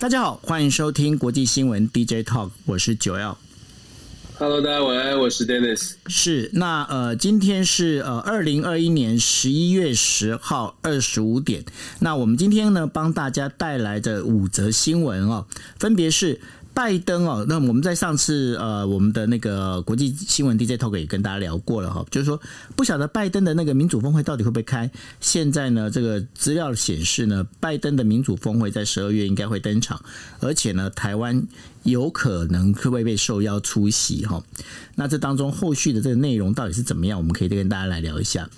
大家好，欢迎收听国际新闻 DJ Talk，我是九 L。Hello，大家晚安，我是 Dennis。是，那呃，今天是呃二零二一年十一月十号二十五点。那我们今天呢，帮大家带来的五则新闻哦，分别是。拜登哦，那我们在上次呃，我们的那个国际新闻 DJ Talk 也跟大家聊过了哈，就是说不晓得拜登的那个民主峰会到底会不会开。现在呢，这个资料显示呢，拜登的民主峰会在十二月应该会登场，而且呢，台湾。有可能会不会被受邀出席哈？那这当中后续的这个内容到底是怎么样？我们可以再跟大家来聊一下。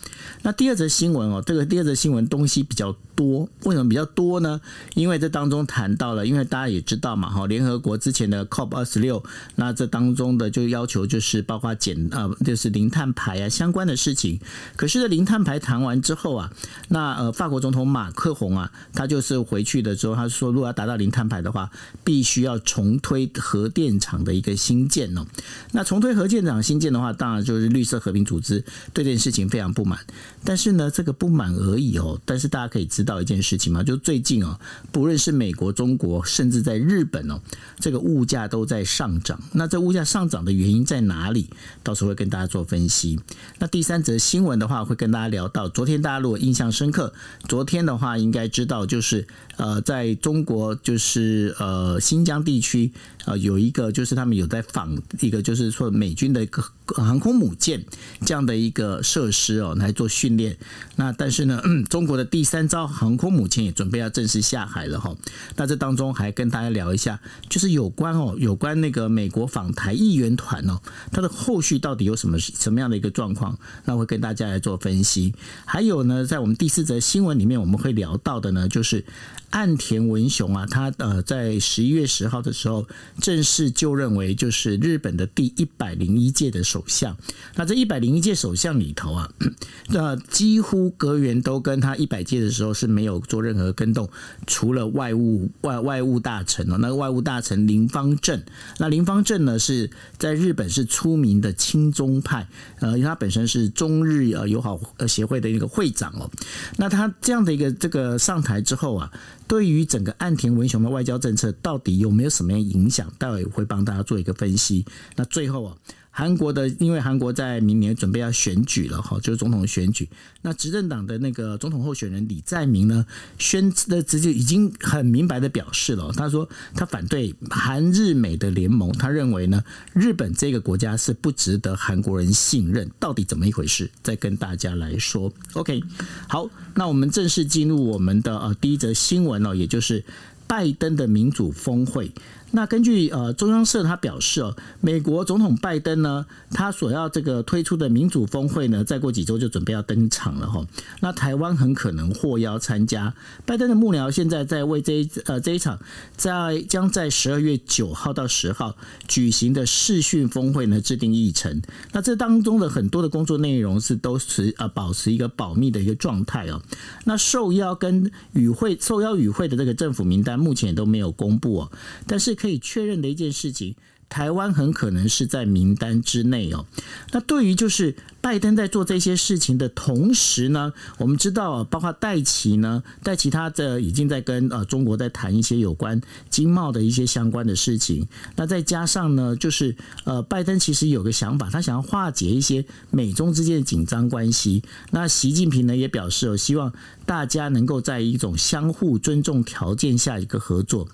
那第二则新闻哦，这个第二则新闻东西比较多，为什么比较多呢？因为这当中谈到了，因为大家也知道嘛哈，联合国之前的 COP 二十六，那这当中的就要求就是包括减呃就是零碳排啊相关的事情。可是这零碳排谈完之后啊，那呃法国总统马克宏啊，他就是回去的时候，他说如果要达到零碳排的话，必须要重推。核电厂的一个新建哦，那重推核电厂新建的话，当然就是绿色和平组织对这件事情非常不满。但是呢，这个不满而已哦。但是大家可以知道一件事情嘛，就最近哦，不论是美国、中国，甚至在日本哦，这个物价都在上涨。那这物价上涨的原因在哪里？到时候会跟大家做分析。那第三则新闻的话，会跟大家聊到，昨天大家如果印象深刻，昨天的话应该知道，就是呃，在中国就是呃新疆地区。呃，有一个就是他们有在仿一个，就是说美军的一个航空母舰这样的一个设施哦，来做训练。那但是呢，中国的第三艘航空母舰也准备要正式下海了哈。那这当中还跟大家聊一下，就是有关哦，有关那个美国访台议员团哦，它的后续到底有什么什么样的一个状况？那会跟大家来做分析。还有呢，在我们第四则新闻里面，我们会聊到的呢，就是。岸田文雄啊，他呃在十一月十号的时候正式就任为就是日本的第一百零一届的首相。那这一百零一届首相里头啊，那几乎阁员都跟他一百届的时候是没有做任何更动，除了外务外外务大臣哦，那个外务大臣林芳正。那林芳正呢是在日本是出名的亲中派，呃，因为他本身是中日呃友好呃协会的一个会长哦。那他这样的一个这个上台之后啊。对于整个岸田文雄的外交政策，到底有没有什么样影响？待会会帮大家做一个分析。那最后啊。韩国的，因为韩国在明年准备要选举了哈，就是总统选举。那执政党的那个总统候选人李在明呢，宣的直接已经很明白的表示了，他说他反对韩日美的联盟，他认为呢，日本这个国家是不值得韩国人信任。到底怎么一回事？再跟大家来说。OK，好，那我们正式进入我们的呃第一则新闻哦，也就是拜登的民主峰会。那根据呃中央社他表示哦，美国总统拜登呢，他所要这个推出的民主峰会呢，再过几周就准备要登场了哈。那台湾很可能获邀参加。拜登的幕僚现在在为这一呃这一场在将在十二月九号到十号举行的视讯峰会呢制定议程。那这当中的很多的工作内容是都是呃保持一个保密的一个状态哦。那受邀跟与会受邀与会的这个政府名单目前也都没有公布哦，但是。可以确认的一件事情，台湾很可能是在名单之内哦。那对于就是。拜登在做这些事情的同时呢，我们知道，包括戴琪呢，戴琪他的已经在跟呃中国在谈一些有关经贸的一些相关的事情。那再加上呢，就是呃，拜登其实有个想法，他想要化解一些美中之间的紧张关系。那习近平呢也表示，希望大家能够在一种相互尊重条件下一个合作。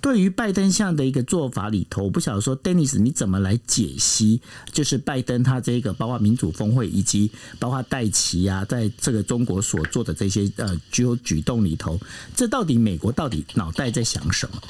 对于拜登这样的一个做法里头，我不晓得说，Dennis 你怎么来解析？就是拜登他这个包括民主风会以及包括戴琪啊，在这个中国所做的这些呃具有举动里头，这到底美国到底脑袋在想什么？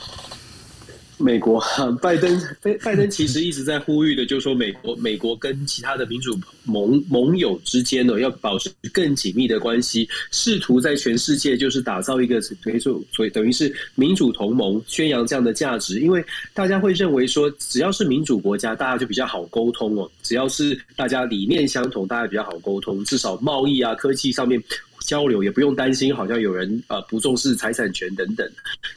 美国拜 登，拜登 其实一直在呼吁的，就是说美国，美国跟其他的民主盟盟友之间呢，要保持更紧密的关系，试图在全世界就是打造一个等于说，所以等于是民主同盟，宣扬这样的价值。因为大家会认为说，只要是民主国家，大家就比较好沟通哦；只要是大家理念相同，大家比较好沟通，至少贸易啊、科技上面。交流也不用担心，好像有人呃不重视财产权等等。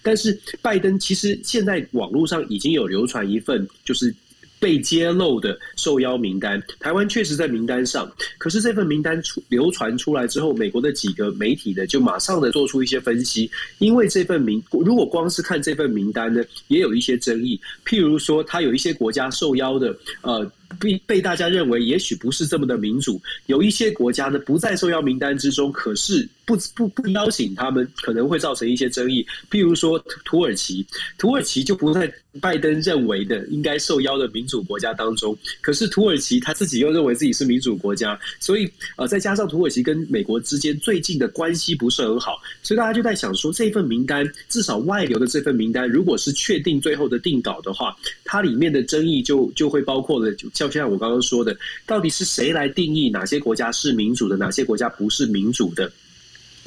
但是拜登其实现在网络上已经有流传一份，就是被揭露的受邀名单。台湾确实在名单上，可是这份名单出流传出来之后，美国的几个媒体呢就马上的做出一些分析，因为这份名如果光是看这份名单呢，也有一些争议，譬如说，他有一些国家受邀的，呃。被被大家认为也许不是这么的民主，有一些国家呢不在受邀名单之中，可是不不不邀请他们，可能会造成一些争议。譬如说土耳其，土耳其就不在拜登认为的应该受邀的民主国家当中，可是土耳其他自己又认为自己是民主国家，所以呃再加上土耳其跟美国之间最近的关系不是很好，所以大家就在想说，这份名单至少外流的这份名单，如果是确定最后的定稿的话，它里面的争议就就会包括了就。就像我刚刚说的，到底是谁来定义哪些国家是民主的，哪些国家不是民主的？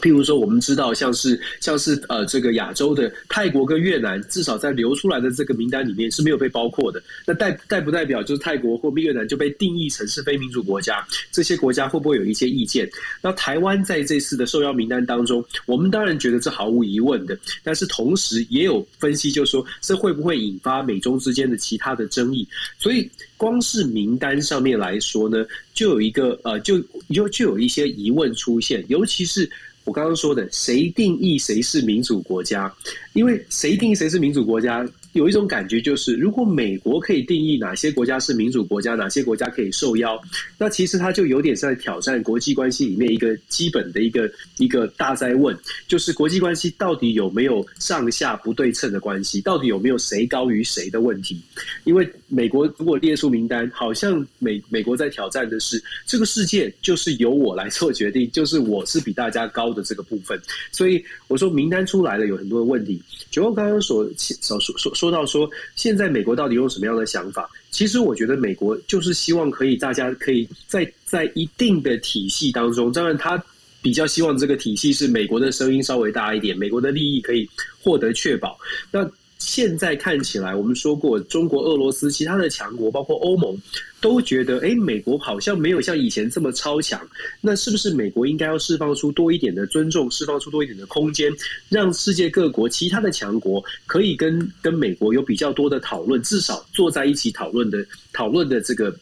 譬如说，我们知道像是像是呃这个亚洲的泰国跟越南，至少在流出来的这个名单里面是没有被包括的。那代代不代表就是泰国或越南就被定义成是非民主国家？这些国家会不会有一些意见？那台湾在这次的受邀名单当中，我们当然觉得这毫无疑问的，但是同时也有分析，就是说这会不会引发美中之间的其他的争议？所以。光是名单上面来说呢，就有一个呃，就就就有一些疑问出现，尤其是我刚刚说的，谁定义谁是民主国家？因为谁定义谁是民主国家？有一种感觉就是，如果美国可以定义哪些国家是民主国家，哪些国家可以受邀，那其实它就有点在挑战国际关系里面一个基本的一个一个大哉问，就是国际关系到底有没有上下不对称的关系，到底有没有谁高于谁的问题？因为美国如果列出名单，好像美美国在挑战的是这个世界就是由我来做决定，就是我是比大家高的这个部分。所以我说名单出来了，有很多的问题。就我刚刚所所说说。说到说，现在美国到底有什么样的想法？其实我觉得美国就是希望可以大家可以在在一定的体系当中，当然他比较希望这个体系是美国的声音稍微大一点，美国的利益可以获得确保。那现在看起来，我们说过，中国、俄罗斯、其他的强国，包括欧盟，都觉得，哎，美国好像没有像以前这么超强。那是不是美国应该要释放出多一点的尊重，释放出多一点的空间，让世界各国其他的强国可以跟跟美国有比较多的讨论，至少坐在一起讨论的讨论的这个。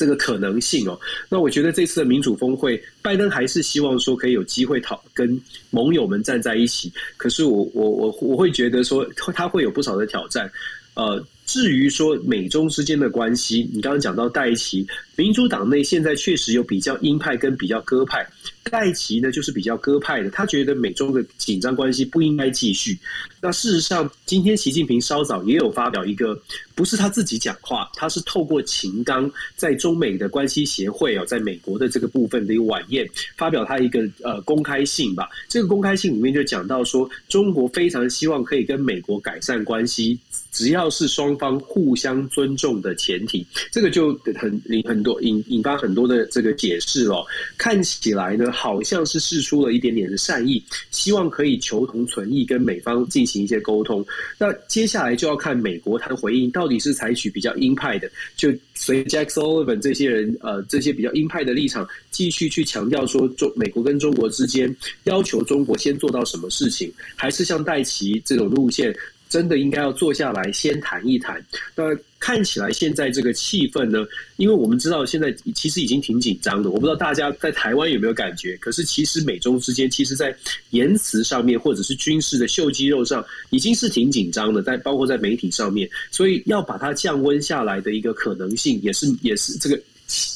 这个可能性哦，那我觉得这次的民主峰会，拜登还是希望说可以有机会讨跟盟友们站在一起。可是我我我我会觉得说他会有不少的挑战，呃。至于说美中之间的关系，你刚刚讲到戴琪，民主党内现在确实有比较鹰派跟比较鸽派，戴琪呢就是比较鸽派的，他觉得美中的紧张关系不应该继续。那事实上，今天习近平稍早也有发表一个，不是他自己讲话，他是透过秦刚在中美的关系协会哦，在美国的这个部分的一个晚宴，发表他一个呃公开信吧。这个公开信里面就讲到说，中国非常希望可以跟美国改善关系，只要是双方互相尊重的前提，这个就很引很多引引发很多的这个解释哦。看起来呢，好像是释出了一点点的善意，希望可以求同存异，跟美方进行一些沟通。那接下来就要看美国他的回应，到底是采取比较鹰派的，就随 Jack Sullivan 这些人呃这些比较鹰派的立场，继续去强调说中美国跟中国之间要求中国先做到什么事情，还是像戴琪这种路线？真的应该要坐下来先谈一谈。那看起来现在这个气氛呢，因为我们知道现在其实已经挺紧张的。我不知道大家在台湾有没有感觉？可是其实美中之间，其实在言辞上面或者是军事的秀肌肉上，已经是挺紧张的。在包括在媒体上面，所以要把它降温下来的一个可能性，也是也是这个。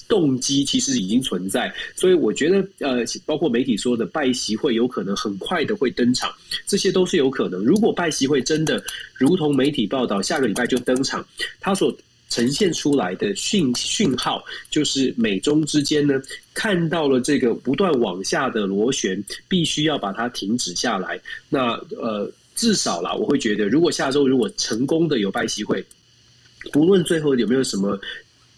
动机其实已经存在，所以我觉得，呃，包括媒体说的拜习会有可能很快的会登场，这些都是有可能。如果拜习会真的如同媒体报道，下个礼拜就登场，它所呈现出来的讯讯号，就是美中之间呢看到了这个不断往下的螺旋，必须要把它停止下来。那呃，至少啦，我会觉得，如果下周如果成功的有拜习会，不论最后有没有什么。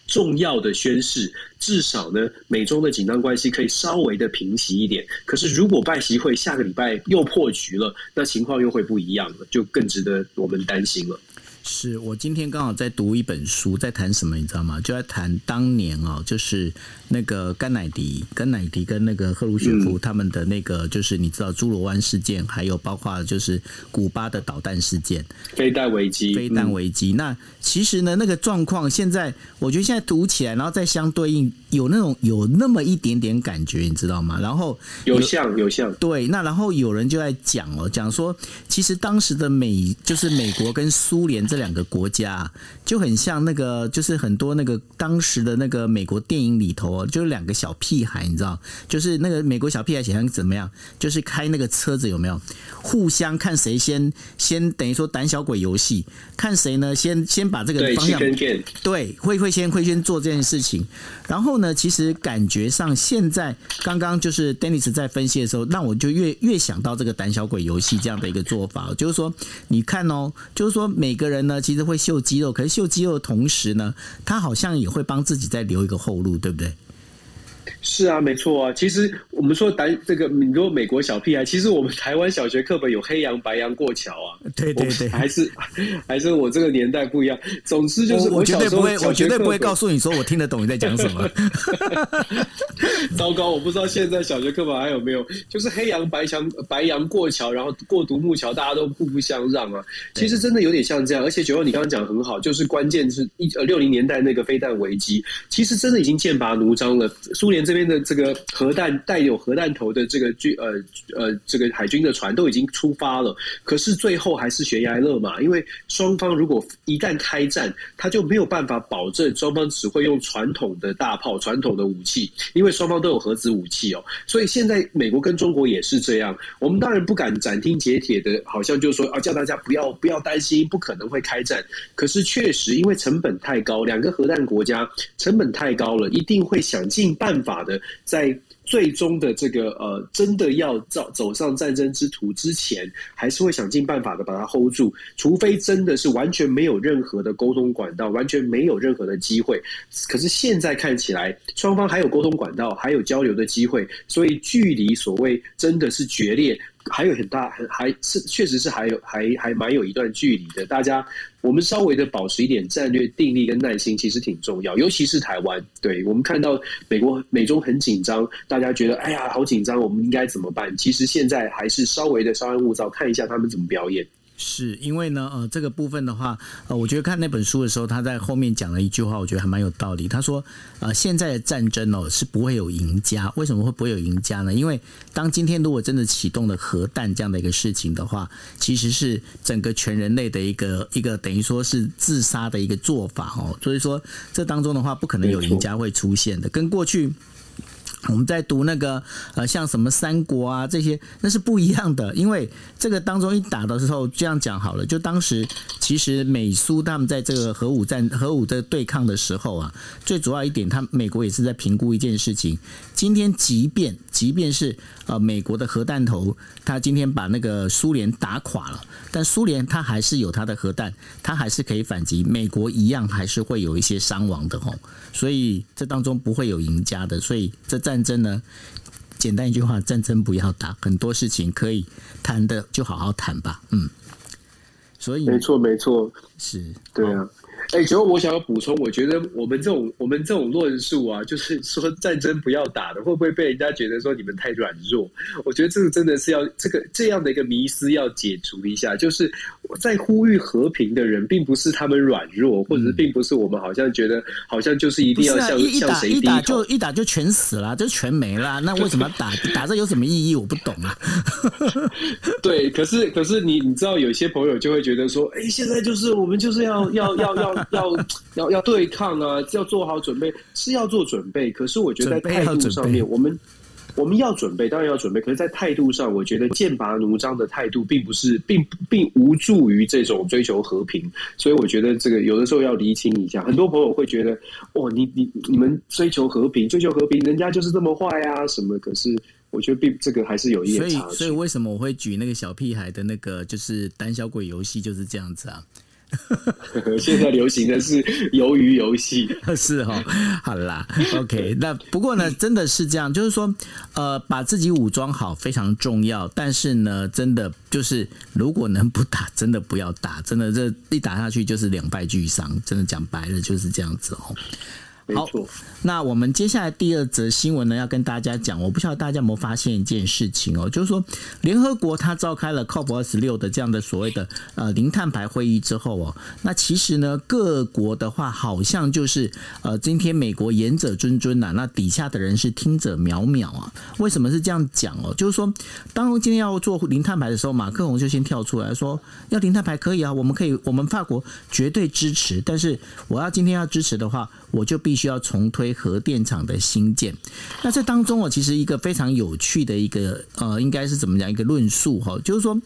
重要的宣誓，至少呢，美中的紧张关系可以稍微的平息一点。可是，如果拜习会下个礼拜又破局了，那情况又会不一样了，就更值得我们担心了。是我今天刚好在读一本书，在谈什么，你知道吗？就在谈当年哦，就是那个甘乃迪、甘乃迪跟那个赫鲁雪夫他们的那个，就是你知道猪罗湾事件，还有包括就是古巴的导弹事件、飞弹危机、飞弹危机。那其实呢，那个状况现在，我觉得现在读起来，然后再相对应，有那种有那么一点点感觉，你知道吗？然后有像有像对，那然后有人就在讲哦，讲说其实当时的美就是美国跟苏联这。这两个国家就很像那个，就是很多那个当时的那个美国电影里头，就是两个小屁孩，你知道，就是那个美国小屁孩想像怎么样？就是开那个车子有没有？互相看谁先先等于说胆小鬼游戏，看谁呢先先把这个方向对，对会会先会先做这件事情。然后呢，其实感觉上现在刚刚就是 Dennis 在分析的时候，那我就越越想到这个胆小鬼游戏这样的一个做法，就是说你看哦，就是说每个人。那，其实会秀肌肉，可是秀肌肉的同时呢，他好像也会帮自己再留一个后路，对不对？是啊，没错啊。其实我们说胆这个，你说美国小屁孩，其实我们台湾小学课本有黑羊白羊过桥啊。对对对，还是 还是我这个年代不一样。总之就是我，我绝对不会，我绝对不会告诉你说我听得懂你在讲什么。糟糕，我不知道现在小学课本还有没有，就是黑羊白羊白羊过桥，然后过独木桥，大家都互不相让啊。其实真的有点像这样。而且九号你刚刚讲的很好，就是关键是一呃六零年代那个飞弹危机，其实真的已经剑拔弩张了。苏联这边的这个核弹带有核弹头的这个军呃呃这个海军的船都已经出发了，可是最后还是悬崖勒马，因为双方如果一旦开战，他就没有办法保证双方只会用传统的大炮、传统的武器，因为双方都有核子武器哦。所以现在美国跟中国也是这样，我们当然不敢斩钉截铁的，好像就是说啊，叫大家不要不要担心，不可能会开战。可是确实因为成本太高，两个核弹国家成本太高了，一定会想尽办法的。在最终的这个呃，真的要走走上战争之途之前，还是会想尽办法的把它 hold 住，除非真的是完全没有任何的沟通管道，完全没有任何的机会。可是现在看起来，双方还有沟通管道，还有交流的机会，所以距离所谓真的是决裂。还有很大，还还是确实是还有还还蛮有一段距离的。大家，我们稍微的保持一点战略定力跟耐心，其实挺重要。尤其是台湾，对，我们看到美国美中很紧张，大家觉得哎呀好紧张，我们应该怎么办？其实现在还是稍微的稍安勿躁，看一下他们怎么表演。是因为呢，呃，这个部分的话，呃，我觉得看那本书的时候，他在后面讲了一句话，我觉得还蛮有道理。他说，呃，现在的战争哦是不会有赢家，为什么会不会有赢家呢？因为当今天如果真的启动了核弹这样的一个事情的话，其实是整个全人类的一个一个等于说是自杀的一个做法哦。所以说，这当中的话，不可能有赢家会出现的，跟过去。我们在读那个呃，像什么三国啊这些，那是不一样的。因为这个当中一打的时候，这样讲好了，就当时其实美苏他们在这个核武战、核武的对抗的时候啊，最主要一点，他美国也是在评估一件事情。今天即便即便是呃美国的核弹头，他今天把那个苏联打垮了，但苏联他还是有他的核弹，他还是可以反击，美国一样还是会有一些伤亡的吼。所以这当中不会有赢家的，所以这战。战争呢，简单一句话，战争不要打，很多事情可以谈的就好好谈吧，嗯，所以没错没错，是对啊。哎，最后我想要补充，我觉得我们这种我们这种论述啊，就是说战争不要打的，会不会被人家觉得说你们太软弱？我觉得这个真的是要这个这样的一个迷思要解除一下。就是在呼吁和平的人，并不是他们软弱，或者是并不是我们好像觉得好像就是一定要向、啊、向谁低头，一打就一打就全死了，就全没了。那为什么打打这有什么意义？我不懂啊。对，可是可是你你知道，有些朋友就会觉得说，哎，现在就是我们就是要要要要。要要要对抗啊！要做好准备，是要做准备。可是我觉得在态度上面，我们我们要准备，当然要准备。可是，在态度上，我觉得剑拔弩张的态度，并不是，并并无助于这种追求和平。所以，我觉得这个有的时候要厘清一下。很多朋友会觉得，哦，你你你们追求和平，追求和平，人家就是这么坏啊，什么？可是，我觉得并这个还是有一点差距。所以，所以为什么我会举那个小屁孩的那个，就是胆小鬼游戏，就是这样子啊？现在流行的是鱿鱼游戏，是哦，好啦，OK。那不过呢，真的是这样，就是说，呃，把自己武装好非常重要。但是呢，真的就是如果能不打，真的不要打，真的这一打下去就是两败俱伤。真的讲白了就是这样子哦。好，那我们接下来第二则新闻呢，要跟大家讲。我不晓得大家有没有发现一件事情哦，就是说联合国它召开了 COP 二十六的这样的所谓的呃零碳排会议之后哦，那其实呢各国的话好像就是呃今天美国言者谆谆呐，那底下的人是听者渺渺啊。为什么是这样讲哦？就是说当今天要做零碳排的时候，马克龙就先跳出来说要零碳排可以啊，我们可以，我们法国绝对支持。但是我要今天要支持的话，我就必需要重推核电厂的新建。那这当中哦，其实一个非常有趣的一个呃，应该是怎么讲一个论述哈，就是说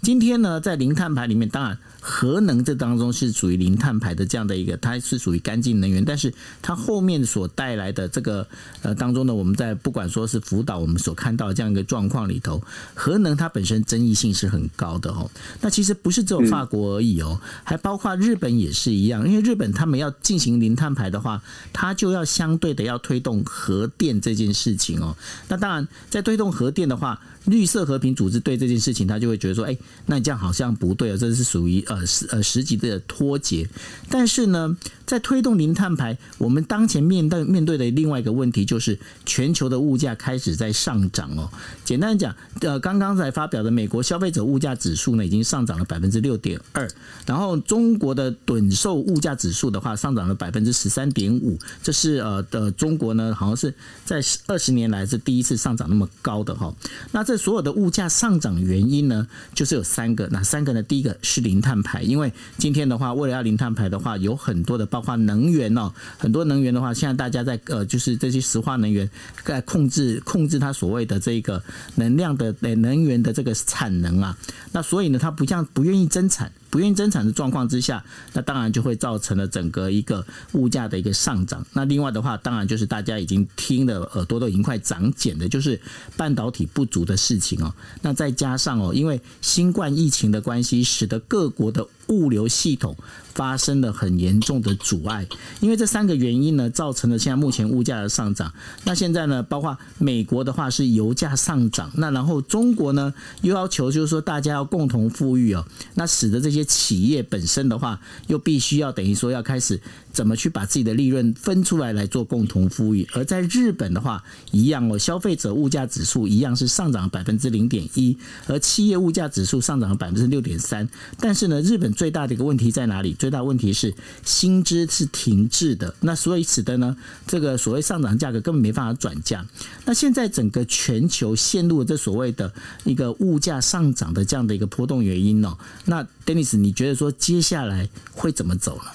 今天呢，在零碳排里面，当然。核能这当中是属于零碳排的这样的一个，它是属于干净能源，但是它后面所带来的这个呃当中呢，我们在不管说是福岛，我们所看到的这样一个状况里头，核能它本身争议性是很高的哦。那其实不是只有法国而已哦，还包括日本也是一样，因为日本他们要进行零碳排的话，它就要相对的要推动核电这件事情哦。那当然，在推动核电的话。绿色和平组织对这件事情，他就会觉得说：“哎，那你这样好像不对啊，这是属于呃十呃十级的脱节。”但是呢，在推动零碳排，我们当前面对面对的另外一个问题就是全球的物价开始在上涨哦。简单讲，呃，刚刚才发表的美国消费者物价指数呢，已经上涨了百分之六点二，然后中国的趸售物价指数的话，上涨了百分之十三点五，这是呃的中国呢，好像是在二十年来是第一次上涨那么高的哈。那这这所有的物价上涨原因呢，就是有三个。哪三个呢？第一个是零碳排，因为今天的话，为了要零碳排的话，有很多的包括能源哦，很多能源的话，现在大家在呃，就是这些石化能源在控制控制它所谓的这个能量的能源的这个产能啊。那所以呢，它不像不愿意增产。不愿增产的状况之下，那当然就会造成了整个一个物价的一个上涨。那另外的话，当然就是大家已经听的耳朵都已经快长茧的，就是半导体不足的事情哦。那再加上哦，因为新冠疫情的关系，使得各国的物流系统发生了很严重的阻碍，因为这三个原因呢，造成了现在目前物价的上涨。那现在呢，包括美国的话是油价上涨，那然后中国呢又要求就是说大家要共同富裕哦，那使得这些企业本身的话又必须要等于说要开始怎么去把自己的利润分出来来做共同富裕。而在日本的话一样哦，消费者物价指数一样是上涨百分之零点一，而企业物价指数上涨了百分之六点三，但是呢，日本。最大的一个问题在哪里？最大问题是薪资是停滞的，那所以使得呢，这个所谓上涨价格根本没办法转嫁。那现在整个全球陷入了这所谓的一个物价上涨的这样的一个波动原因呢？那 Dennis，你觉得说接下来会怎么走呢？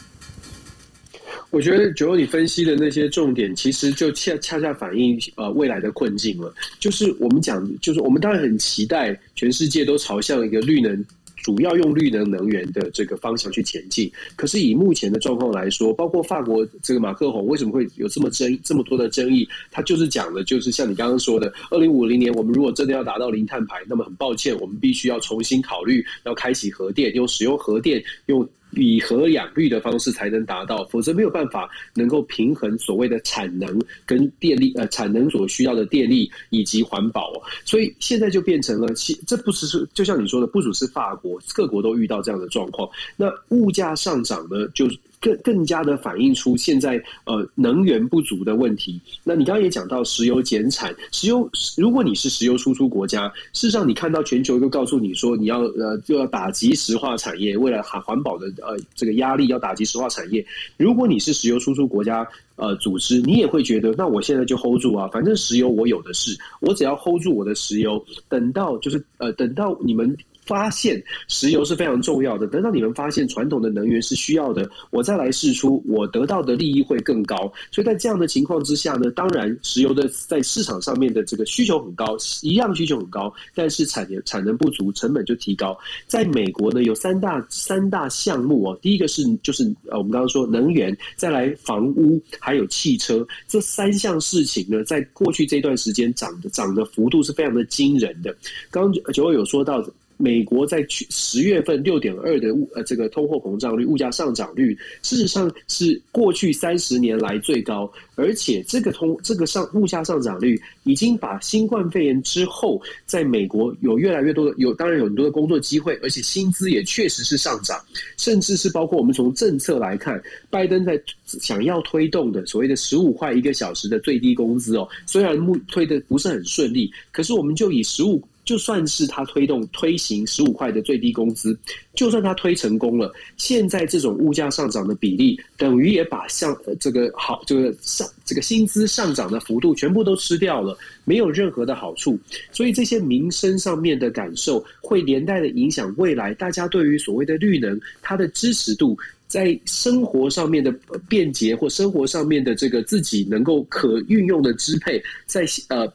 我觉得九欧你分析的那些重点，其实就恰恰恰反映呃未来的困境了。就是我们讲，就是我们当然很期待全世界都朝向一个绿能。主要用绿能能源的这个方向去前进，可是以目前的状况来说，包括法国这个马克宏为什么会有这么争这么多的争议？他就是讲的，就是像你刚刚说的，二零五零年我们如果真的要达到零碳排，那么很抱歉，我们必须要重新考虑要开启核电，用使用核电用。以核养绿的方式才能达到，否则没有办法能够平衡所谓的产能跟电力，呃，产能所需要的电力以及环保。所以现在就变成了，其这不只是就像你说的，不只是法国，各国都遇到这样的状况。那物价上涨呢，就。更更加的反映出现在呃能源不足的问题。那你刚刚也讲到石油减产，石油如果你是石油输出国家，事实上你看到全球又告诉你说你要呃就要打击石化产业，为了环环保的呃这个压力要打击石化产业。如果你是石油输出国家呃组织，你也会觉得那我现在就 hold 住啊，反正石油我有的是，我只要 hold 住我的石油，等到就是呃等到你们。发现石油是非常重要的。等到你们发现传统的能源是需要的，我再来试出，我得到的利益会更高。所以在这样的情况之下呢，当然石油的在市场上面的这个需求很高，一样需求很高，但是产能产能不足，成本就提高。在美国呢，有三大三大项目哦，第一个是就是呃我们刚刚说能源，再来房屋，还有汽车这三项事情呢，在过去这段时间涨的涨的幅度是非常的惊人的。刚九有说到。美国在去十月份六点二的物呃这个通货膨胀率、物价上涨率，事实上是过去三十年来最高，而且这个通这个上物价上涨率已经把新冠肺炎之后，在美国有越来越多的有当然有很多的工作机会，而且薪资也确实是上涨，甚至是包括我们从政策来看，拜登在想要推动的所谓的十五块一个小时的最低工资哦，虽然目推的不是很顺利，可是我们就以十五。就算是他推动推行十五块的最低工资，就算他推成功了，现在这种物价上涨的比例，等于也把像这个好这个上这个薪资上涨的幅度全部都吃掉了，没有任何的好处。所以这些民生上面的感受，会连带的影响未来大家对于所谓的绿能它的支持度，在生活上面的便捷或生活上面的这个自己能够可运用的支配，在呃。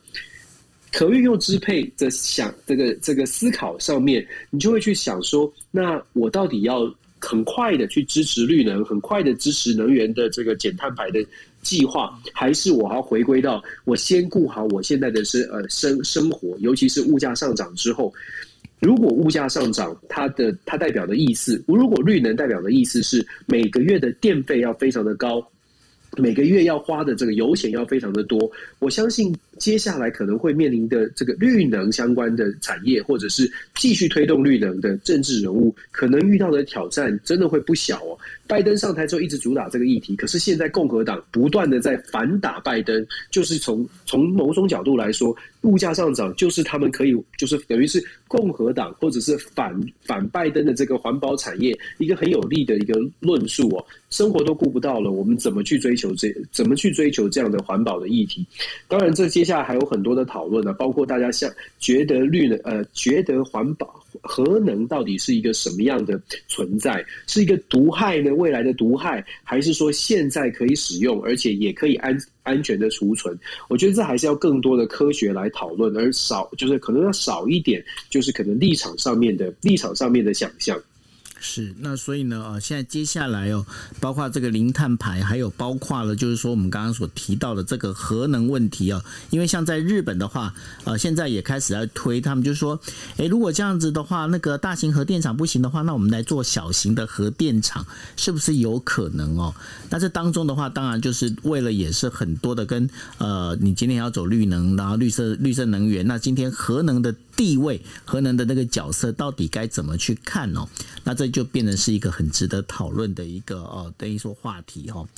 可运用支配的想这个这个思考上面，你就会去想说，那我到底要很快的去支持绿能，很快的支持能源的这个减碳排的计划，还是我要回归到我先顾好我现在的生呃生生活，尤其是物价上涨之后，如果物价上涨，它的它代表的意思，如果绿能代表的意思是每个月的电费要非常的高，每个月要花的这个油钱要非常的多，我相信。接下来可能会面临的这个绿能相关的产业，或者是继续推动绿能的政治人物，可能遇到的挑战真的会不小哦。拜登上台之后一直主打这个议题，可是现在共和党不断的在反打拜登，就是从从某种角度来说，物价上涨就是他们可以，就是等于是共和党或者是反反拜登的这个环保产业一个很有利的一个论述哦。生活都顾不到了，我们怎么去追求这怎么去追求这样的环保的议题？当然，这些接下来还有很多的讨论呢，包括大家像觉得绿能呃，觉得环保核能到底是一个什么样的存在？是一个毒害呢？未来的毒害，还是说现在可以使用，而且也可以安安全的储存？我觉得这还是要更多的科学来讨论，而少就是可能要少一点，就是可能立场上面的立场上面的想象。是，那所以呢，呃，现在接下来哦，包括这个零碳排，还有包括了，就是说我们刚刚所提到的这个核能问题啊，因为像在日本的话，呃，现在也开始在推，他们就说，诶，如果这样子的话，那个大型核电厂不行的话，那我们来做小型的核电厂，是不是有可能哦？那这当中的话，当然就是为了也是很多的跟呃，你今天要走绿能，然后绿色绿色能源，那今天核能的。地位，核能的那个角色到底该怎么去看哦？那这就变成是一个很值得讨论的一个哦，等于说话题哦。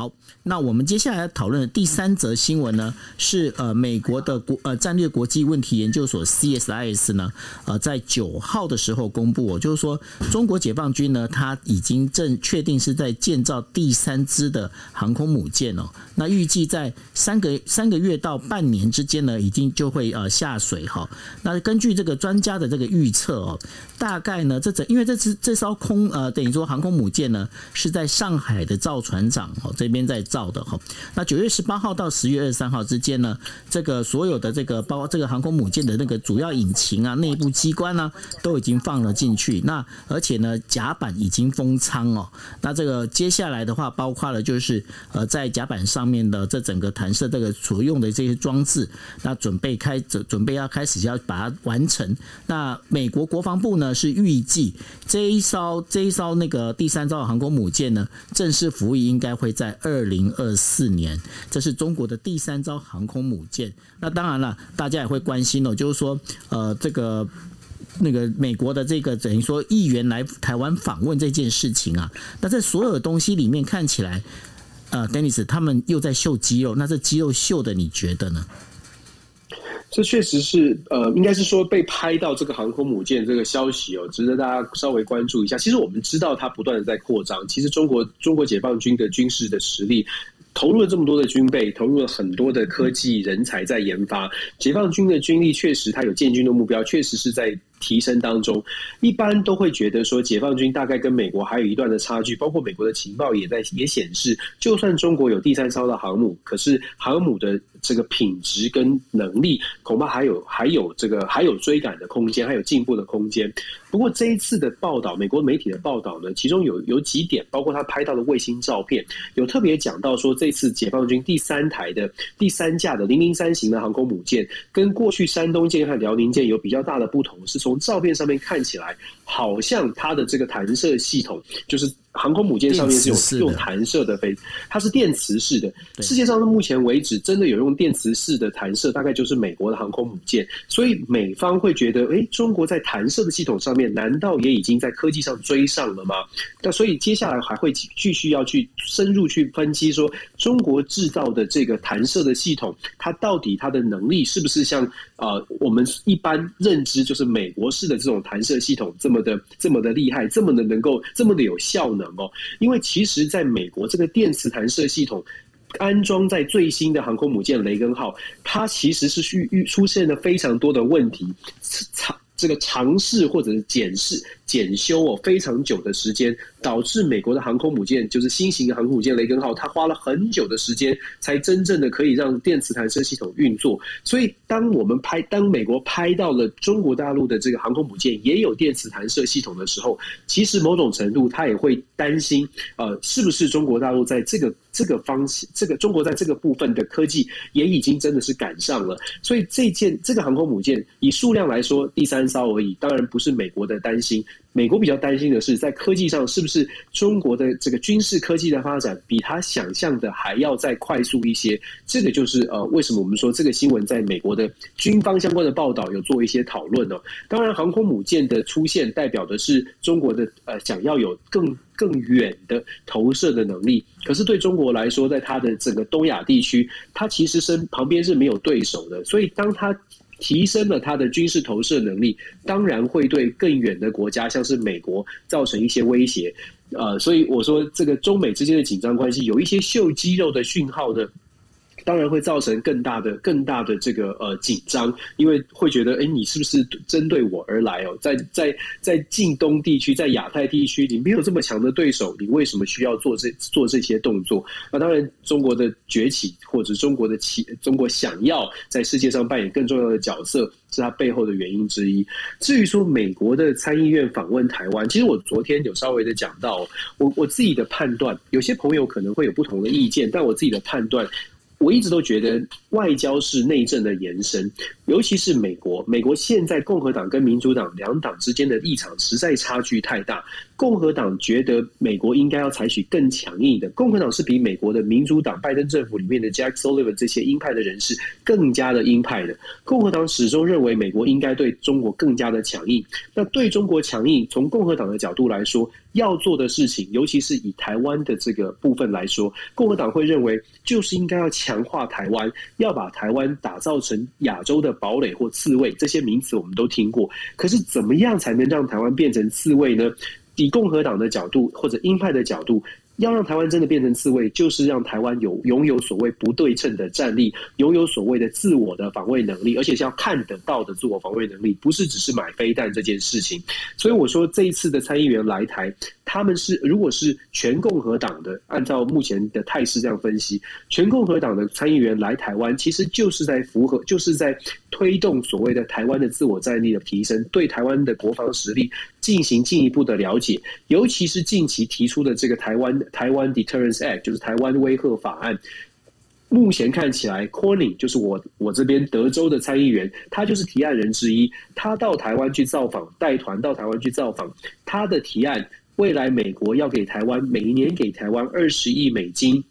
好，那我们接下来要讨论的第三则新闻呢，是呃美国的国呃战略国际问题研究所 CSIS 呢，呃在九号的时候公布，哦，就是说中国解放军呢，它已经正确定是在建造第三支的航空母舰哦，那预计在三个三个月到半年之间呢，已经就会呃下水哈。那根据这个专家的这个预测哦，大概呢这这因为这支这艘空呃等于说航空母舰呢是在上海的造船厂哦。这边在造的哈，那九月十八号到十月二十三号之间呢，这个所有的这个包括这个航空母舰的那个主要引擎啊、内部机关呢，都已经放了进去。那而且呢，甲板已经封舱哦。那这个接下来的话，包括了就是呃，在甲板上面的这整个弹射这个所用的这些装置，那准备开准准备要开始要把它完成。那美国国防部呢是预计这一艘这一艘那个第三艘航空母舰呢，正式服役应该会在。二零二四年，这是中国的第三艘航空母舰。那当然了，大家也会关心哦，就是说，呃，这个那个美国的这个等于说议员来台湾访问这件事情啊，那在所有东西里面看起来，呃，Dennis 他们又在秀肌肉，那这肌肉秀的，你觉得呢？这确实是，呃，应该是说被拍到这个航空母舰这个消息哦，值得大家稍微关注一下。其实我们知道它不断的在扩张，其实中国中国解放军的军事的实力投入了这么多的军备，投入了很多的科技人才在研发。解放军的军力确实它有建军的目标，确实是在提升当中。一般都会觉得说，解放军大概跟美国还有一段的差距，包括美国的情报也在也显示，就算中国有第三艘的航母，可是航母的。这个品质跟能力恐怕还有还有这个还有追赶的空间，还有进步的空间。不过这一次的报道，美国媒体的报道呢，其中有有几点，包括他拍到的卫星照片，有特别讲到说，这次解放军第三台的第三架的零零三型的航空母舰，跟过去山东舰和辽宁舰有比较大的不同，是从从照片上面看起来，好像它的这个弹射系统就是。航空母舰上面是有用弹射的飞，它是电磁式的。世界上到目前为止，真的有用电磁式的弹射，大概就是美国的航空母舰。所以美方会觉得，诶，中国在弹射的系统上面，难道也已经在科技上追上了吗？那所以接下来还会继续要去深入去分析，说中国制造的这个弹射的系统，它到底它的能力是不是像呃我们一般认知，就是美国式的这种弹射系统这么的这么的厉害，这么的能够这么的有效能能哦？因为其实，在美国这个电磁弹射系统安装在最新的航空母舰雷根号，它其实是遇遇出现了非常多的问题，尝这个尝试或者是检视。检修哦，非常久的时间，导致美国的航空母舰，就是新型的航空母舰雷根号，它花了很久的时间，才真正的可以让电磁弹射系统运作。所以，当我们拍，当美国拍到了中国大陆的这个航空母舰也有电磁弹射系统的时候，其实某种程度，他也会担心，呃，是不是中国大陆在这个这个方这个中国在这个部分的科技也已经真的是赶上了。所以，这件这个航空母舰以数量来说，第三艘而已，当然不是美国的担心。美国比较担心的是，在科技上是不是中国的这个军事科技的发展比他想象的还要再快速一些？这个就是呃，为什么我们说这个新闻在美国的军方相关的报道有做一些讨论呢？当然，航空母舰的出现代表的是中国的呃想要有更更远的投射的能力。可是对中国来说，在它的整个东亚地区，它其实身旁边是没有对手的，所以当它。提升了它的军事投射能力，当然会对更远的国家，像是美国，造成一些威胁。呃，所以我说，这个中美之间的紧张关系，有一些秀肌肉的讯号的。当然会造成更大的、更大的这个呃紧张，因为会觉得，哎，你是不是针对我而来哦？在在在近东地区，在亚太地区，你没有这么强的对手，你为什么需要做这做这些动作？那当然，中国的崛起或者中国的起，中国想要在世界上扮演更重要的角色，是它背后的原因之一。至于说美国的参议院访问台湾，其实我昨天有稍微的讲到，我我自己的判断，有些朋友可能会有不同的意见，但我自己的判断。我一直都觉得外交是内政的延伸，尤其是美国。美国现在共和党跟民主党两党之间的立场实在差距太大。共和党觉得美国应该要采取更强硬的，共和党是比美国的民主党拜登政府里面的 Jack Sullivan 这些鹰派的人士更加的鹰派的。共和党始终认为美国应该对中国更加的强硬。那对中国强硬，从共和党的角度来说，要做的事情，尤其是以台湾的这个部分来说，共和党会认为就是应该要强化台湾，要把台湾打造成亚洲的堡垒或刺猬。这些名词我们都听过，可是怎么样才能让台湾变成刺猬呢？以共和党的角度或者鹰派的角度。要让台湾真的变成刺猬，就是让台湾有拥有所谓不对称的战力，拥有所谓的自我的防卫能力，而且是要看得到的自我防卫能力，不是只是买飞弹这件事情。所以我说这一次的参议员来台，他们是如果是全共和党的，按照目前的态势这样分析，全共和党的参议员来台湾，其实就是在符合，就是在推动所谓的台湾的自我战力的提升，对台湾的国防实力进行进一步的了解，尤其是近期提出的这个台湾。台湾 Deterrence Act 就是台湾威吓法案，目前看起来，Corning 就是我我这边德州的参议员，他就是提案人之一。他到台湾去造访，带团到台湾去造访，他的提案，未来美国要给台湾每一年给台湾二十亿美金。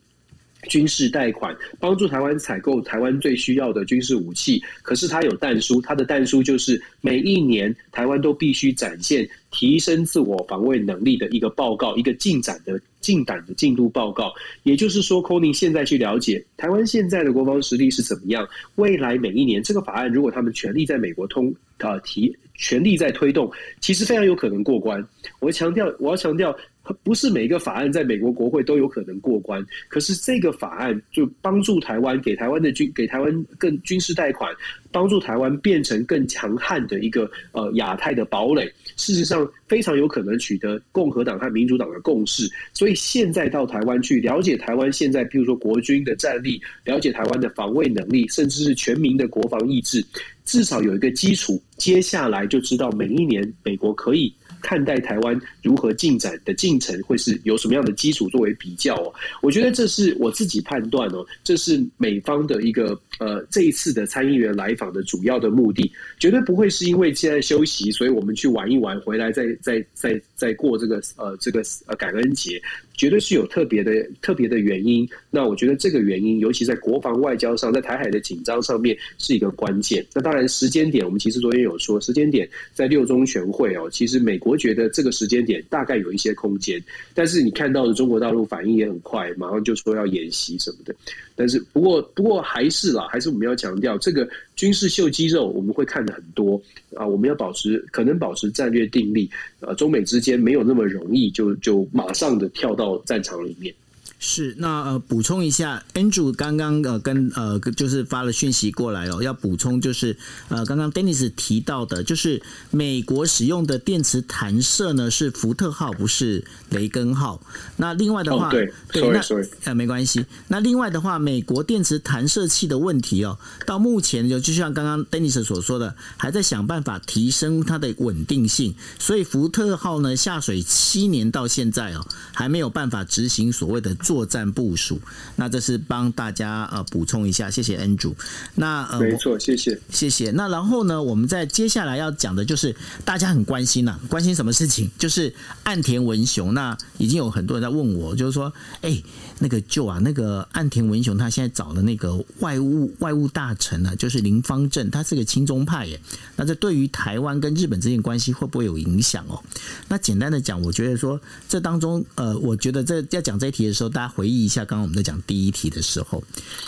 军事贷款帮助台湾采购台湾最需要的军事武器，可是它有但书，它的但书就是每一年台湾都必须展现提升自我防卫能力的一个报告，一个进展的进展的进度报告。也就是说，Corning 现在去了解台湾现在的国防实力是怎么样，未来每一年这个法案如果他们全力在美国通、呃、提全力在推动，其实非常有可能过关。我强调，我要强调。不是每一个法案在美国国会都有可能过关，可是这个法案就帮助台湾，给台湾的军，给台湾更军事贷款，帮助台湾变成更强悍的一个呃亚太的堡垒。事实上，非常有可能取得共和党和民主党的共识。所以现在到台湾去了解台湾现在，譬如说国军的战力，了解台湾的防卫能力，甚至是全民的国防意志，至少有一个基础。接下来就知道每一年美国可以。看待台湾如何进展的进程会是有什么样的基础作为比较哦？我觉得这是我自己判断哦，这是美方的一个呃这一次的参议员来访的主要的目的，绝对不会是因为现在休息，所以我们去玩一玩，回来再再再再过这个呃这个呃感恩节。绝对是有特别的特别的原因。那我觉得这个原因，尤其在国防外交上，在台海的紧张上面是一个关键。那当然时间点，我们其实昨天有说，时间点在六中全会哦，其实美国觉得这个时间点大概有一些空间。但是你看到的中国大陆反应也很快，马上就说要演习什么的。但是不过不过还是啦，还是我们要强调这个军事秀肌肉，我们会看的很多啊。我们要保持可能保持战略定力，啊，中美之间没有那么容易就就马上的跳到战场里面。是，那呃，补充一下，Andrew 刚刚呃跟呃就是发了讯息过来哦，要补充就是呃刚刚 Dennis 提到的，就是美国使用的电磁弹射呢是福特号，不是雷根号。那另外的话，哦、对，对，sorry, 那 sorry. 呃没关系。那另外的话，美国电磁弹射器的问题哦，到目前就就像刚刚 Dennis 所说的，还在想办法提升它的稳定性。所以福特号呢下水七年到现在哦，还没有办法执行所谓的。作战部署，那这是帮大家呃补充一下，谢谢 Andrew。那呃，没错，谢谢，谢谢。那然后呢，我们在接下来要讲的就是大家很关心呐、啊，关心什么事情？就是岸田文雄。那已经有很多人在问我，就是说，哎、欸，那个就啊，那个岸田文雄他现在找的那个外务外务大臣呢、啊，就是林芳正，他是个亲中派耶。那这对于台湾跟日本之间关系会不会有影响哦？那简单的讲，我觉得说这当中，呃，我觉得这要讲这一题的时候，大家回忆一下，刚刚我们在讲第一题的时候，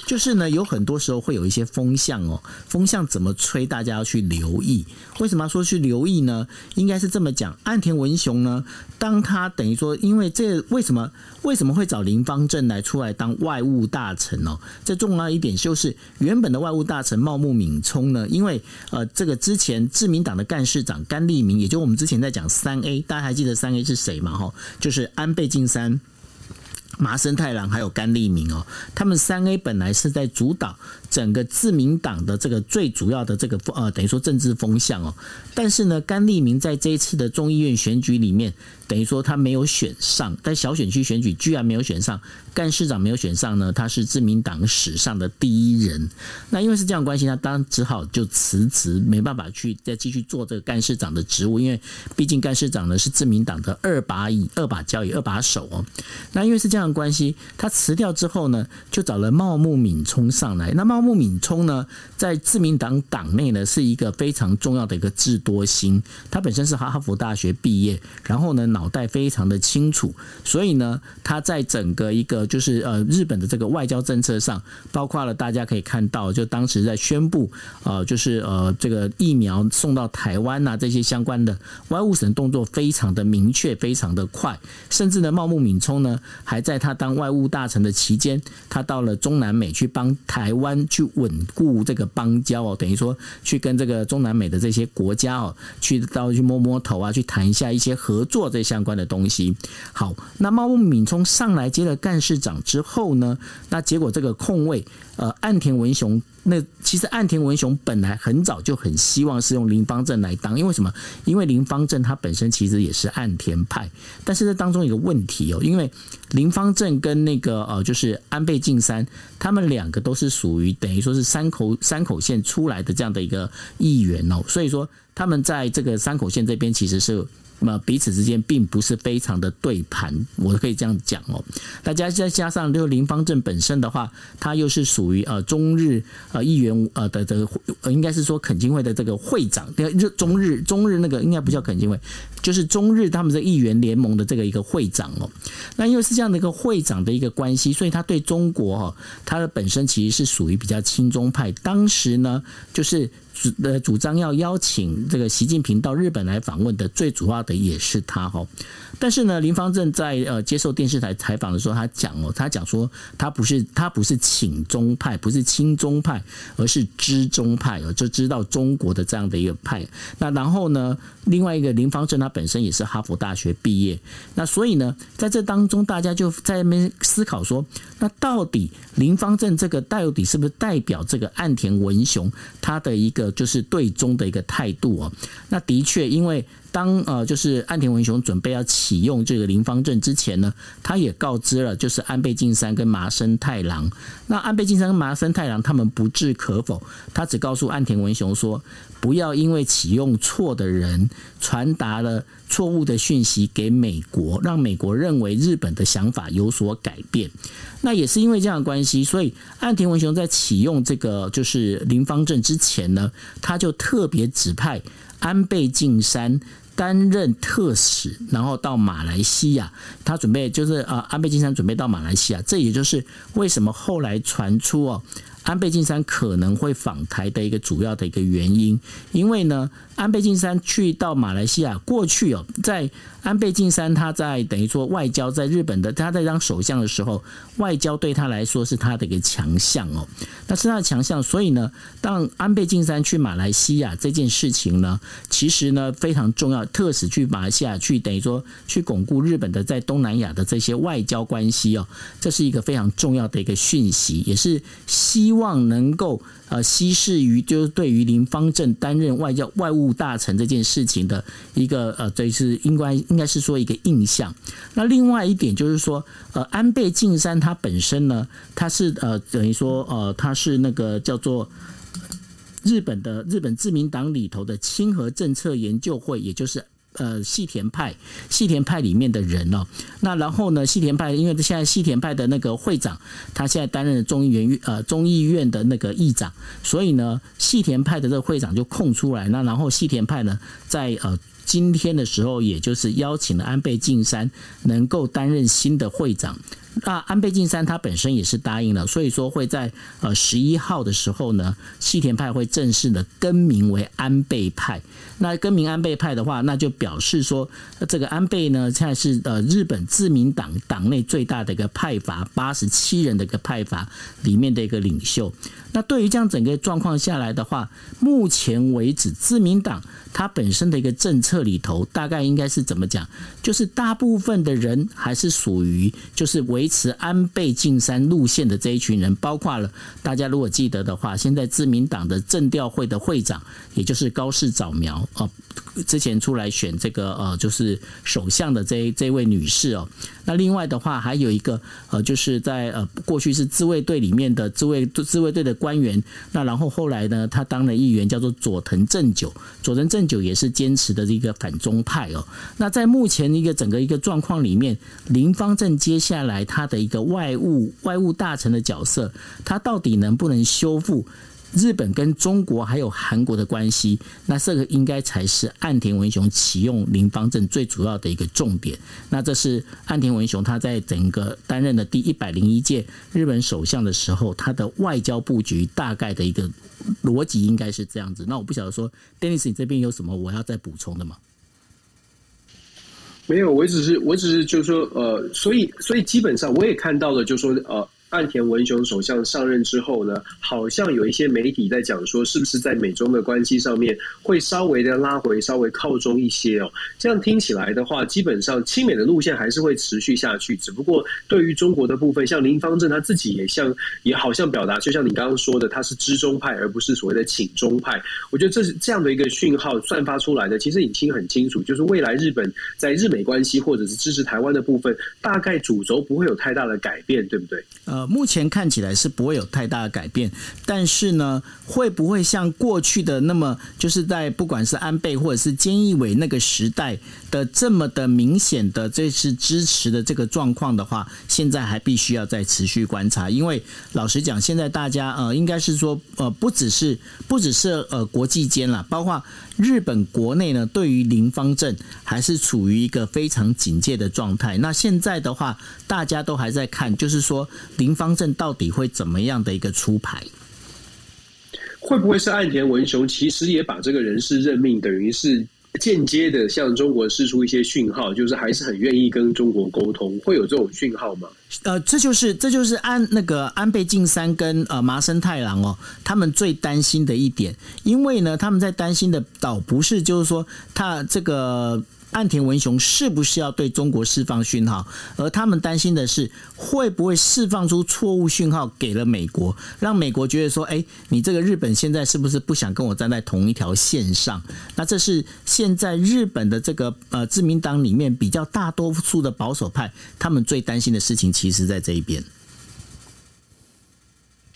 就是呢，有很多时候会有一些风向哦，风向怎么吹，大家要去留意。为什么要说去留意呢？应该是这么讲，岸田文雄呢，当他等于说，因为这为什么为什么会找林芳正来出来当外务大臣哦？这重要一点就是，原本的外务大臣茂木敏充呢，因为呃，这个之前自民党的干事长甘利明，也就我们之前在讲三 A，大家还记得三 A 是谁吗？哈，就是安倍晋三。麻生太郎还有甘利明哦，他们三 A 本来是在主导整个自民党的这个最主要的这个风呃，等于说政治风向哦，但是呢，甘利明在这一次的众议院选举里面。等于说他没有选上，但小选区选举居然没有选上，干事长没有选上呢，他是自民党史上的第一人。那因为是这样关系，他当然只好就辞职，没办法去再继续做这个干事长的职务，因为毕竟干事长呢是自民党的二把椅、二把交椅、二把手哦。那因为是这样的关系，他辞掉之后呢，就找了茂木敏充上来。那茂木敏充呢，在自民党党内呢是一个非常重要的一个智多星，他本身是哈佛大学毕业，然后呢脑。脑袋非常的清楚，所以呢，他在整个一个就是呃日本的这个外交政策上，包括了大家可以看到，就当时在宣布呃就是呃这个疫苗送到台湾呐这些相关的外务省动作非常的明确，非常的快，甚至呢茂木敏充呢还在他当外务大臣的期间，他到了中南美去帮台湾去稳固这个邦交哦，等于说去跟这个中南美的这些国家哦去到去摸摸头啊，去谈一下一些合作这。相关的东西，好，那茂木敏充上来接了干事长之后呢，那结果这个空位，呃，岸田文雄，那其实岸田文雄本来很早就很希望是用林芳正来当，因为什么？因为林芳正他本身其实也是岸田派，但是这当中有个问题哦，因为林芳正跟那个呃，就是安倍晋三，他们两个都是属于等于说是山口山口县出来的这样的一个议员哦，所以说他们在这个山口县这边其实是。那么彼此之间并不是非常的对盘，我可以这样讲哦。大家再加上就林方正本身的话，他又是属于呃中日呃议员呃的这个应该是说恳亲会的这个会长，日中日中日那个应该不叫恳亲会，就是中日他们的议员联盟的这个一个会长哦。那因为是这样的一个会长的一个关系，所以他对中国哦，他的本身其实是属于比较亲中派。当时呢，就是。主呃主张要邀请这个习近平到日本来访问的最主要的也是他哈，但是呢，林芳正在呃接受电视台采访的时候，他讲哦，他讲说他不是他不是亲中派，不是亲中派，而是知中派哦，就知道中国的这样的一个派。那然后呢，另外一个林芳正他本身也是哈佛大学毕业，那所以呢，在这当中大家就在那边思考说，那到底林芳正这个到底是不是代表这个岸田文雄他的一个。就是对中的一个态度哦，那的确，因为当呃就是岸田文雄准备要启用这个林方正之前呢，他也告知了就是安倍晋三跟麻生太郎。那安倍晋三跟麻生太郎他们不置可否，他只告诉岸田文雄说，不要因为启用错的人传达了错误的讯息给美国，让美国认为日本的想法有所改变。那也是因为这样的关系，所以岸田文雄在启用这个就是林方正之前呢，他就特别指派安倍晋三担任特使，然后到马来西亚，他准备就是啊，安倍晋三准备到马来西亚，这也就是为什么后来传出哦。安倍晋三可能会访台的一个主要的一个原因，因为呢，安倍晋三去到马来西亚，过去哦，在安倍晋三他在等于说外交在日本的他在当首相的时候，外交对他来说是他的一个强项哦，那是他的强项，所以呢，当安倍晋三去马来西亚这件事情呢，其实呢非常重要，特使去马来西亚去等于说去巩固日本的在东南亚的这些外交关系哦，这是一个非常重要的一个讯息，也是希。希望能够呃稀释于就是对于林芳正担任外交外务大臣这件事情的一个呃，这是应该应该是说一个印象。那另外一点就是说，呃，安倍晋三他本身呢，他是呃等于说呃他是那个叫做日本的日本自民党里头的亲和政策研究会，也就是。呃，细田派，细田派里面的人哦，那然后呢，细田派，因为现在细田派的那个会长，他现在担任众议院呃众议院的那个议长，所以呢，细田派的这个会长就空出来，那然后细田派呢，在呃今天的时候，也就是邀请了安倍晋三能够担任新的会长。那安倍晋三他本身也是答应了，所以说会在呃十一号的时候呢，细田派会正式的更名为安倍派。那更名安倍派的话，那就表示说这个安倍呢，现在是呃日本自民党党内最大的一个派阀，八十七人的一个派阀里面的一个领袖。那对于这样整个状况下来的话，目前为止自民党它本身的一个政策里头，大概应该是怎么讲？就是大部分的人还是属于就是维持安倍晋三路线的这一群人，包括了大家如果记得的话，现在自民党的政调会的会长，也就是高市早苗哦，之前出来选这个呃就是首相的这这位女士哦。那另外的话，还有一个呃，就是在呃过去是自卫队里面的自卫自卫队的官员，那然后后来呢，他当了议员，叫做佐藤正久。佐藤正久也是坚持的这个反中派哦。那在目前一个整个一个状况里面，林方正接下来他的一个外务外务大臣的角色，他到底能不能修复？日本跟中国还有韩国的关系，那这个应该才是岸田文雄启用林芳正最主要的一个重点。那这是岸田文雄他在整个担任的第一百零一届日本首相的时候，他的外交布局大概的一个逻辑应该是这样子。那我不晓得说，Dennis 你这边有什么我要再补充的吗？没有，我只是我只是就是说，呃，所以所以基本上我也看到了，就是说，呃。岸田文雄首相上任之后呢，好像有一些媒体在讲说，是不是在美中的关系上面会稍微的拉回，稍微靠中一些哦。这样听起来的话，基本上亲美的路线还是会持续下去。只不过对于中国的部分，像林芳正他自己也像也好像表达，就像你刚刚说的，他是知中派，而不是所谓的亲中派。我觉得这是这样的一个讯号散发出来的，其实已经很清楚，就是未来日本在日美关系或者是支持台湾的部分，大概主轴不会有太大的改变，对不对？目前看起来是不会有太大的改变，但是呢，会不会像过去的那么，就是在不管是安倍或者是菅义伟那个时代的这么的明显的这次支持的这个状况的话，现在还必须要再持续观察。因为老实讲，现在大家呃，应该是说呃，不只是 不只是呃国际间啦，包括日本国内呢，对于林方正还是处于一个非常警戒的状态。那现在的话，大家都还在看，就是说林。林芳正到底会怎么样的一个出牌？会不会是岸田文雄其实也把这个人事任命，等于是间接的向中国释出一些讯号，就是还是很愿意跟中国沟通，会有这种讯号吗？呃，这就是这就是安那个安倍晋三跟呃麻生太郎哦，他们最担心的一点，因为呢，他们在担心的倒不是就是说他这个。岸田文雄是不是要对中国释放讯号，而他们担心的是会不会释放出错误讯号给了美国，让美国觉得说，哎，你这个日本现在是不是不想跟我站在同一条线上？那这是现在日本的这个呃自民党里面比较大多数的保守派，他们最担心的事情，其实在这一边。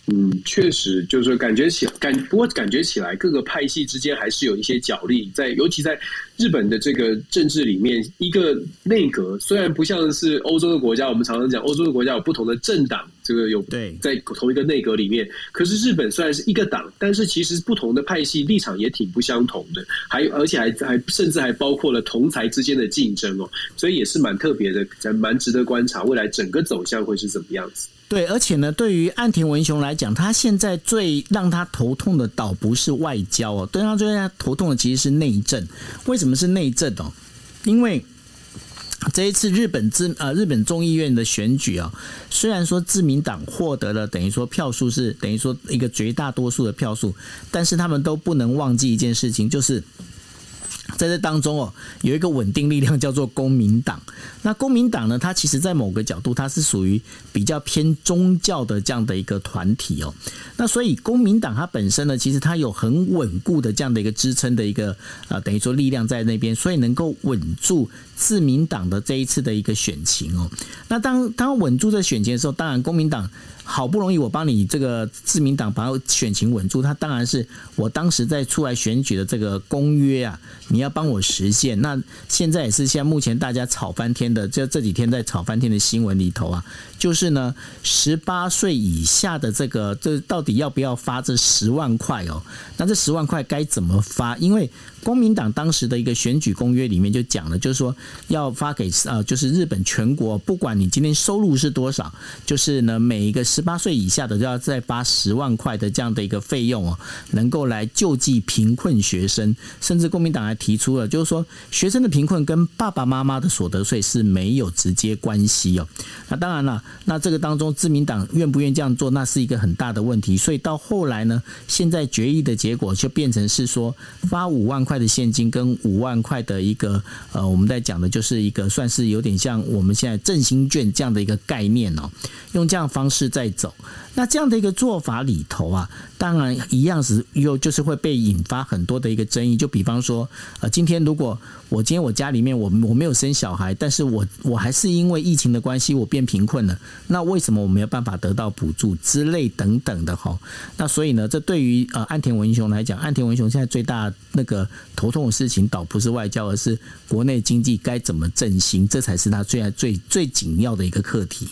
嗯，确实，就是感觉起感，不过感觉起来，各个派系之间还是有一些角力在，尤其在日本的这个政治里面，一个内阁虽然不像是欧洲的国家，我们常常讲欧洲的国家有不同的政党，这个有对在同一个内阁里面，可是日本虽然是一个党，但是其实不同的派系立场也挺不相同的，还而且还还甚至还包括了同才之间的竞争哦，所以也是蛮特别的，蛮值得观察未来整个走向会是怎么样子。对，而且呢，对于岸田文雄来讲，他现在最让他头痛的倒不是外交哦，对他最让他头痛的其实是内政。为什么是内政哦？因为这一次日本自呃日本众议院的选举啊，虽然说自民党获得了等于说票数是等于说一个绝大多数的票数，但是他们都不能忘记一件事情，就是。在这当中哦，有一个稳定力量叫做公民党。那公民党呢，它其实在某个角度，它是属于比较偏宗教的这样的一个团体哦。那所以公民党它本身呢，其实它有很稳固的这样的一个支撑的一个啊，等于说力量在那边，所以能够稳住自民党的这一次的一个选情哦。那当当稳住这选情的时候，当然公民党。好不容易我帮你这个自民党把选情稳住，他当然是我当时在出来选举的这个公约啊，你要帮我实现。那现在也是现在目前大家吵翻天的，这这几天在吵翻天的新闻里头啊，就是呢，十八岁以下的这个这到底要不要发这十万块哦？那这十万块该怎么发？因为公民党当时的一个选举公约里面就讲了，就是说要发给呃，就是日本全国，不管你今天收入是多少，就是呢每一个十八岁以下的就要再发十万块的这样的一个费用哦，能够来救济贫困学生。甚至公民党还提出了，就是说学生的贫困跟爸爸妈妈的所得税是没有直接关系哦。那当然了，那这个当中自民党愿不愿意这样做，那是一个很大的问题。所以到后来呢，现在决议的结果就变成是说发五万块。的现金跟五万块的一个呃，我们在讲的就是一个算是有点像我们现在振兴券这样的一个概念哦，用这样的方式在走。那这样的一个做法里头啊，当然一样是又就是会被引发很多的一个争议。就比方说，呃，今天如果我今天我家里面我我没有生小孩，但是我我还是因为疫情的关系我变贫困了，那为什么我没有办法得到补助之类等等的哈？那所以呢，这对于呃岸田文雄来讲，岸田文雄现在最大那个头痛的事情，倒不是外交，而是国内经济该怎么振兴，这才是他最爱最最紧要的一个课题。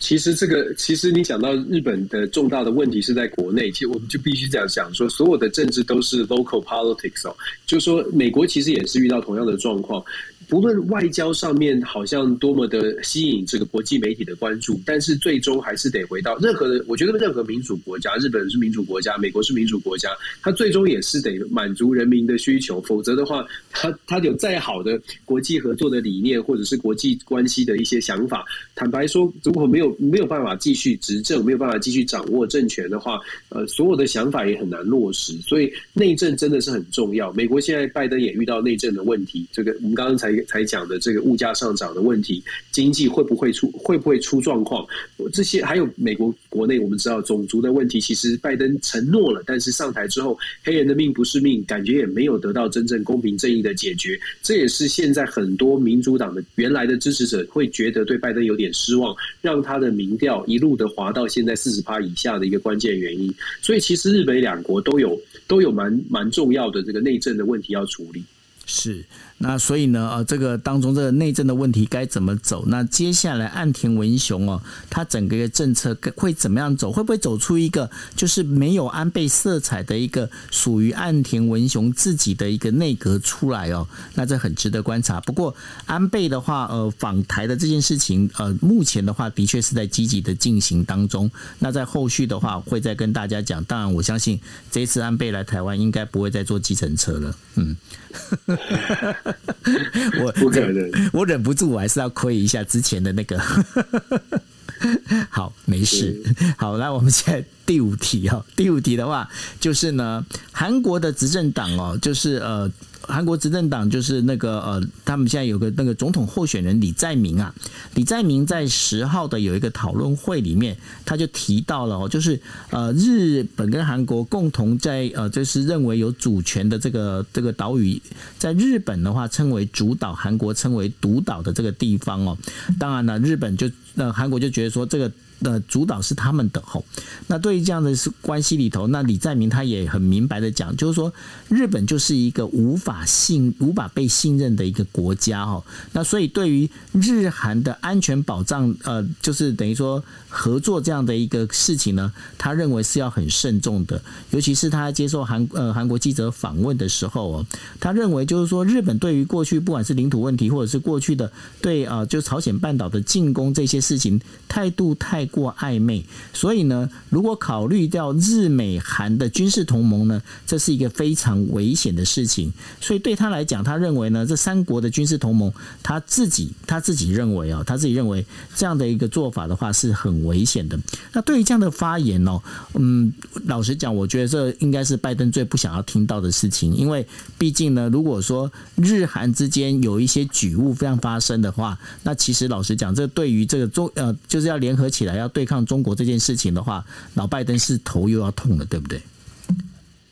其实这个，其实你讲到日本的重大的问题是在国内，其实我们就必须这样想说，所有的政治都是 local politics 哦，就是说美国其实也是遇到同样的状况。不论外交上面好像多么的吸引这个国际媒体的关注，但是最终还是得回到任何的。我觉得任何民主国家，日本是民主国家，美国是民主国家，它最终也是得满足人民的需求，否则的话，它它有再好的国际合作的理念或者是国际关系的一些想法，坦白说，如果没有没有办法继续执政，没有办法继续掌握政权的话，呃，所有的想法也很难落实。所以内政真的是很重要。美国现在拜登也遇到内政的问题，这个我们刚刚才。才讲的这个物价上涨的问题，经济会不会出会不会出状况？这些还有美国国内，我们知道种族的问题，其实拜登承诺了，但是上台之后，黑人的命不是命，感觉也没有得到真正公平正义的解决。这也是现在很多民主党的原来的支持者会觉得对拜登有点失望，让他的民调一路的滑到现在四十趴以下的一个关键原因。所以其实日美两国都有都有蛮蛮重要的这个内政的问题要处理。是。那所以呢，呃，这个当中这个内政的问题该怎么走？那接下来岸田文雄哦，他整个政策会怎么样走？会不会走出一个就是没有安倍色彩的一个属于岸田文雄自己的一个内阁出来哦？那这很值得观察。不过安倍的话，呃，访台的这件事情，呃，目前的话的确是在积极的进行当中。那在后续的话，会再跟大家讲。当然，我相信这次安倍来台湾，应该不会再坐计程车了。嗯。我不可能，我忍不住，我还是要亏一下之前的那个。好，没事。好，来，我们现在第五题哈。第五题的话，就是呢，韩国的执政党哦，就是呃。韩国执政党就是那个呃，他们现在有个那个总统候选人李在明啊，李在明在十号的有一个讨论会里面，他就提到了哦，就是呃，日本跟韩国共同在呃，就是认为有主权的这个这个岛屿，在日本的话称为主岛，韩国称为独岛的这个地方哦。当然了，日本就呃韩国就觉得说这个。的主导是他们的吼，那对于这样的是关系里头，那李在明他也很明白的讲，就是说日本就是一个无法信、无法被信任的一个国家哈。那所以对于日韩的安全保障，呃，就是等于说合作这样的一个事情呢，他认为是要很慎重的。尤其是他接受韩呃韩国记者访问的时候哦，他认为就是说日本对于过去不管是领土问题，或者是过去的对啊，就朝鲜半岛的进攻这些事情态度太过暧昧，所以呢，如果考虑掉日美韩的军事同盟呢，这是一个非常危险的事情。所以对他来讲，他认为呢，这三国的军事同盟，他自己他自己认为啊，他自己认为这样的一个做法的话是很危险的。那对于这样的发言哦，嗯，老实讲，我觉得这应该是拜登最不想要听到的事情，因为毕竟呢，如果说日韩之间有一些举物非常发生的话，那其实老实讲，这对于这个中呃，就是要联合起来。要对抗中国这件事情的话，老拜登是头又要痛了，对不对？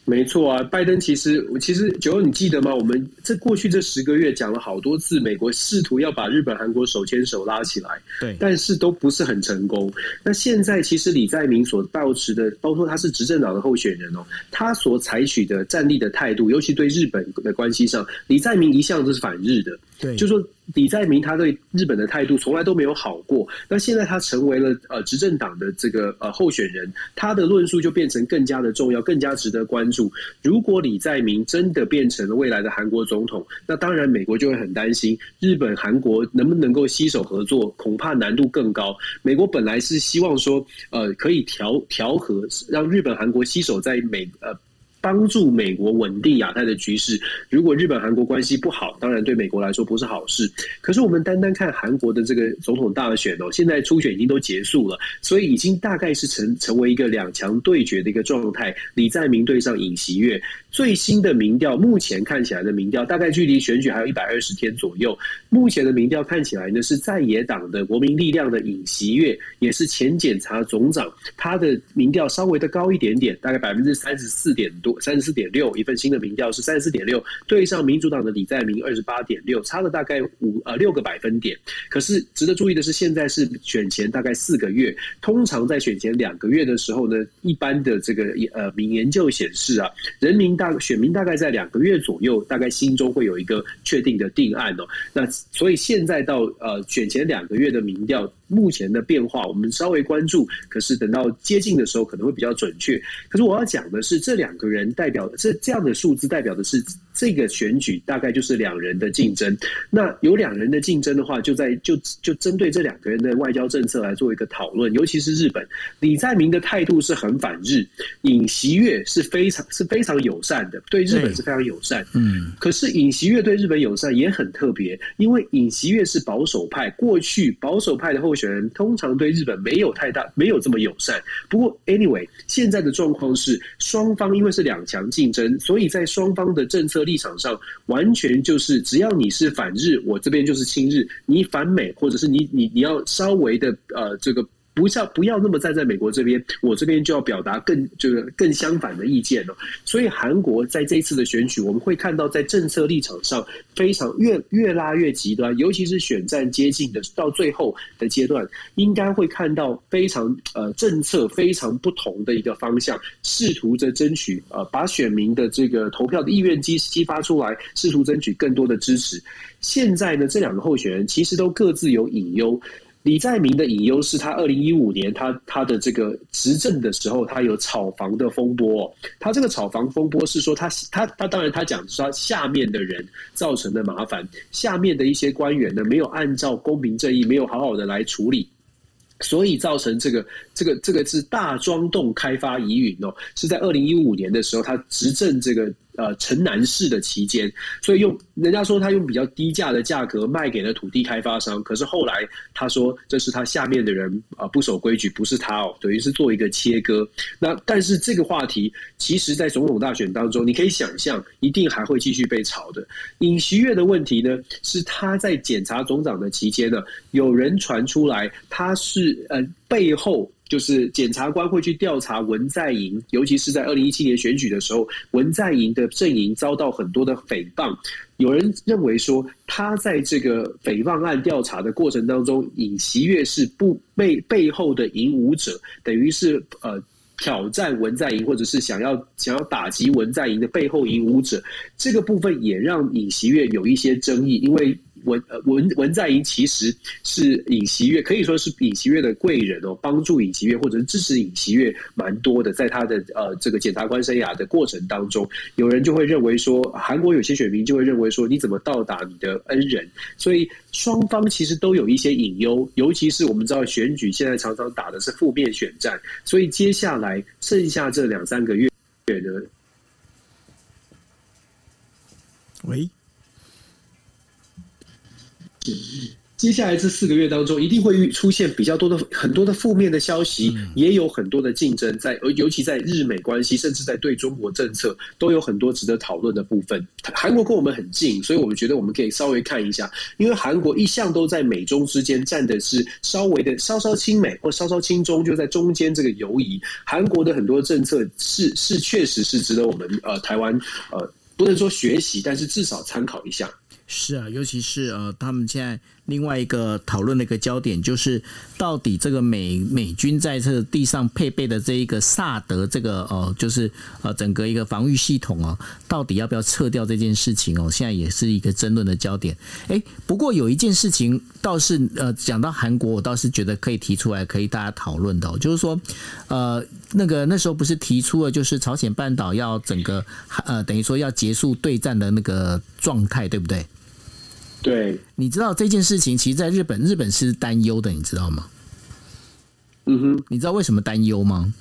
没错啊，拜登其实其实九欧，你记得吗？我们这过去这十个月讲了好多次，美国试图要把日本、韩国手牵手拉起来，对，但是都不是很成功。那现在其实李在明所抱持的，包括他是执政党的候选人哦，他所采取的战力的态度，尤其对日本的关系上，李在明一向都是反日的，对，就说。李在明他对日本的态度从来都没有好过，那现在他成为了呃执政党的这个呃候选人，他的论述就变成更加的重要，更加值得关注。如果李在明真的变成了未来的韩国总统，那当然美国就会很担心日本韩国能不能够携手合作，恐怕难度更高。美国本来是希望说呃可以调调和，让日本韩国携手在美呃。帮助美国稳定亚太的局势。如果日本韩国关系不好，当然对美国来说不是好事。可是我们单单看韩国的这个总统大选哦，现在初选已经都结束了，所以已经大概是成成为一个两强对决的一个状态。李在明对上尹锡悦，最新的民调目前看起来的民调，大概距离选举还有一百二十天左右。目前的民调看起来呢，是在野党的国民力量的尹锡悦，也是前检察总长，他的民调稍微的高一点点，大概百分之三十四点多。三十四点六，一份新的民调是三十四点六，对上民主党的李在明二十八点六，差了大概五呃六个百分点。可是值得注意的是，现在是选前大概四个月，通常在选前两个月的时候呢，一般的这个呃民研究显示啊，人民大选民大概在两个月左右，大概心中会有一个确定的定案哦。那所以现在到呃选前两个月的民调。目前的变化，我们稍微关注，可是等到接近的时候，可能会比较准确。可是我要讲的是，这两个人代表的这这样的数字，代表的是这个选举大概就是两人的竞争。那有两人的竞争的话，就在就就针对这两个人的外交政策来做一个讨论。尤其是日本，李在明的态度是很反日，尹锡悦是非常是非常友善的，对日本是非常友善。嗯，可是尹锡悦对日本友善也很特别，因为尹锡悦是保守派，过去保守派的后。选人通常对日本没有太大，没有这么友善。不过，anyway，现在的状况是双方因为是两强竞争，所以在双方的政策立场上，完全就是只要你是反日，我这边就是亲日；你反美，或者是你你你要稍微的呃这个。不要不要那么站在美国这边，我这边就要表达更就是更相反的意见了。所以韩国在这一次的选举，我们会看到在政策立场上非常越越拉越极端，尤其是选战接近的到最后的阶段，应该会看到非常呃政策非常不同的一个方向，试图着争取呃把选民的这个投票的意愿激激发出来，试图争取更多的支持。现在呢，这两个候选人其实都各自有隐忧。李在明的隐忧是他二零一五年他他的这个执政的时候，他有炒房的风波。他这个炒房风波是说他他他当然他讲说下面的人造成的麻烦，下面的一些官员呢没有按照公平正义，没有好好的来处理。所以造成这个这个这个是大庄洞开发疑云哦，是在二零一五年的时候，他执政这个呃城南市的期间，所以用人家说他用比较低价的价格卖给了土地开发商，可是后来他说这是他下面的人啊、不守规矩，不是他哦，等于是做一个切割。那但是这个话题其实，在总统大选当中，你可以想象一定还会继续被炒的。尹锡悦的问题呢，是他在检察总长的期间呢，有人传出来他是呃背后。就是检察官会去调查文在寅，尤其是在二零一七年选举的时候，文在寅的阵营遭到很多的诽谤。有人认为说，他在这个诽谤案调查的过程当中，尹锡悦是不背背后的引武者，等于是呃挑战文在寅，或者是想要想要打击文在寅的背后引武者。这个部分也让尹锡悦有一些争议，因为。文文文在寅其实是尹锡悦，可以说是尹锡悦的贵人哦，帮助尹锡悦或者是支持尹锡悦蛮多的，在他的呃这个检察官生涯的过程当中，有人就会认为说，韩国有些选民就会认为说，你怎么倒打你的恩人？所以双方其实都有一些隐忧，尤其是我们知道选举现在常常打的是负面选战，所以接下来剩下这两三个月呢，喂。接下来这四个月当中，一定会出现比较多的很多的负面的消息，也有很多的竞争在，而尤其在日美关系，甚至在对中国政策，都有很多值得讨论的部分。韩国跟我们很近，所以我们觉得我们可以稍微看一下，因为韩国一向都在美中之间站的是稍微的稍稍亲美或稍稍亲中，就在中间这个游移。韩国的很多政策是是确实是值得我们呃台湾呃不能说学习，但是至少参考一下。是啊，尤其是呃，他们现在另外一个讨论的一个焦点，就是到底这个美美军在这地上配备的这一个萨德这个呃，就是呃整个一个防御系统哦，到底要不要撤掉这件事情哦，现在也是一个争论的焦点。哎，不过有一件事情倒是呃，讲到韩国，我倒是觉得可以提出来，可以大家讨论的，就是说呃，那个那时候不是提出了，就是朝鲜半岛要整个呃，等于说要结束对战的那个状态，对不对？对，你知道这件事情，其实在日本，日本是担忧的，你知道吗？嗯哼，你知道为什么担忧吗？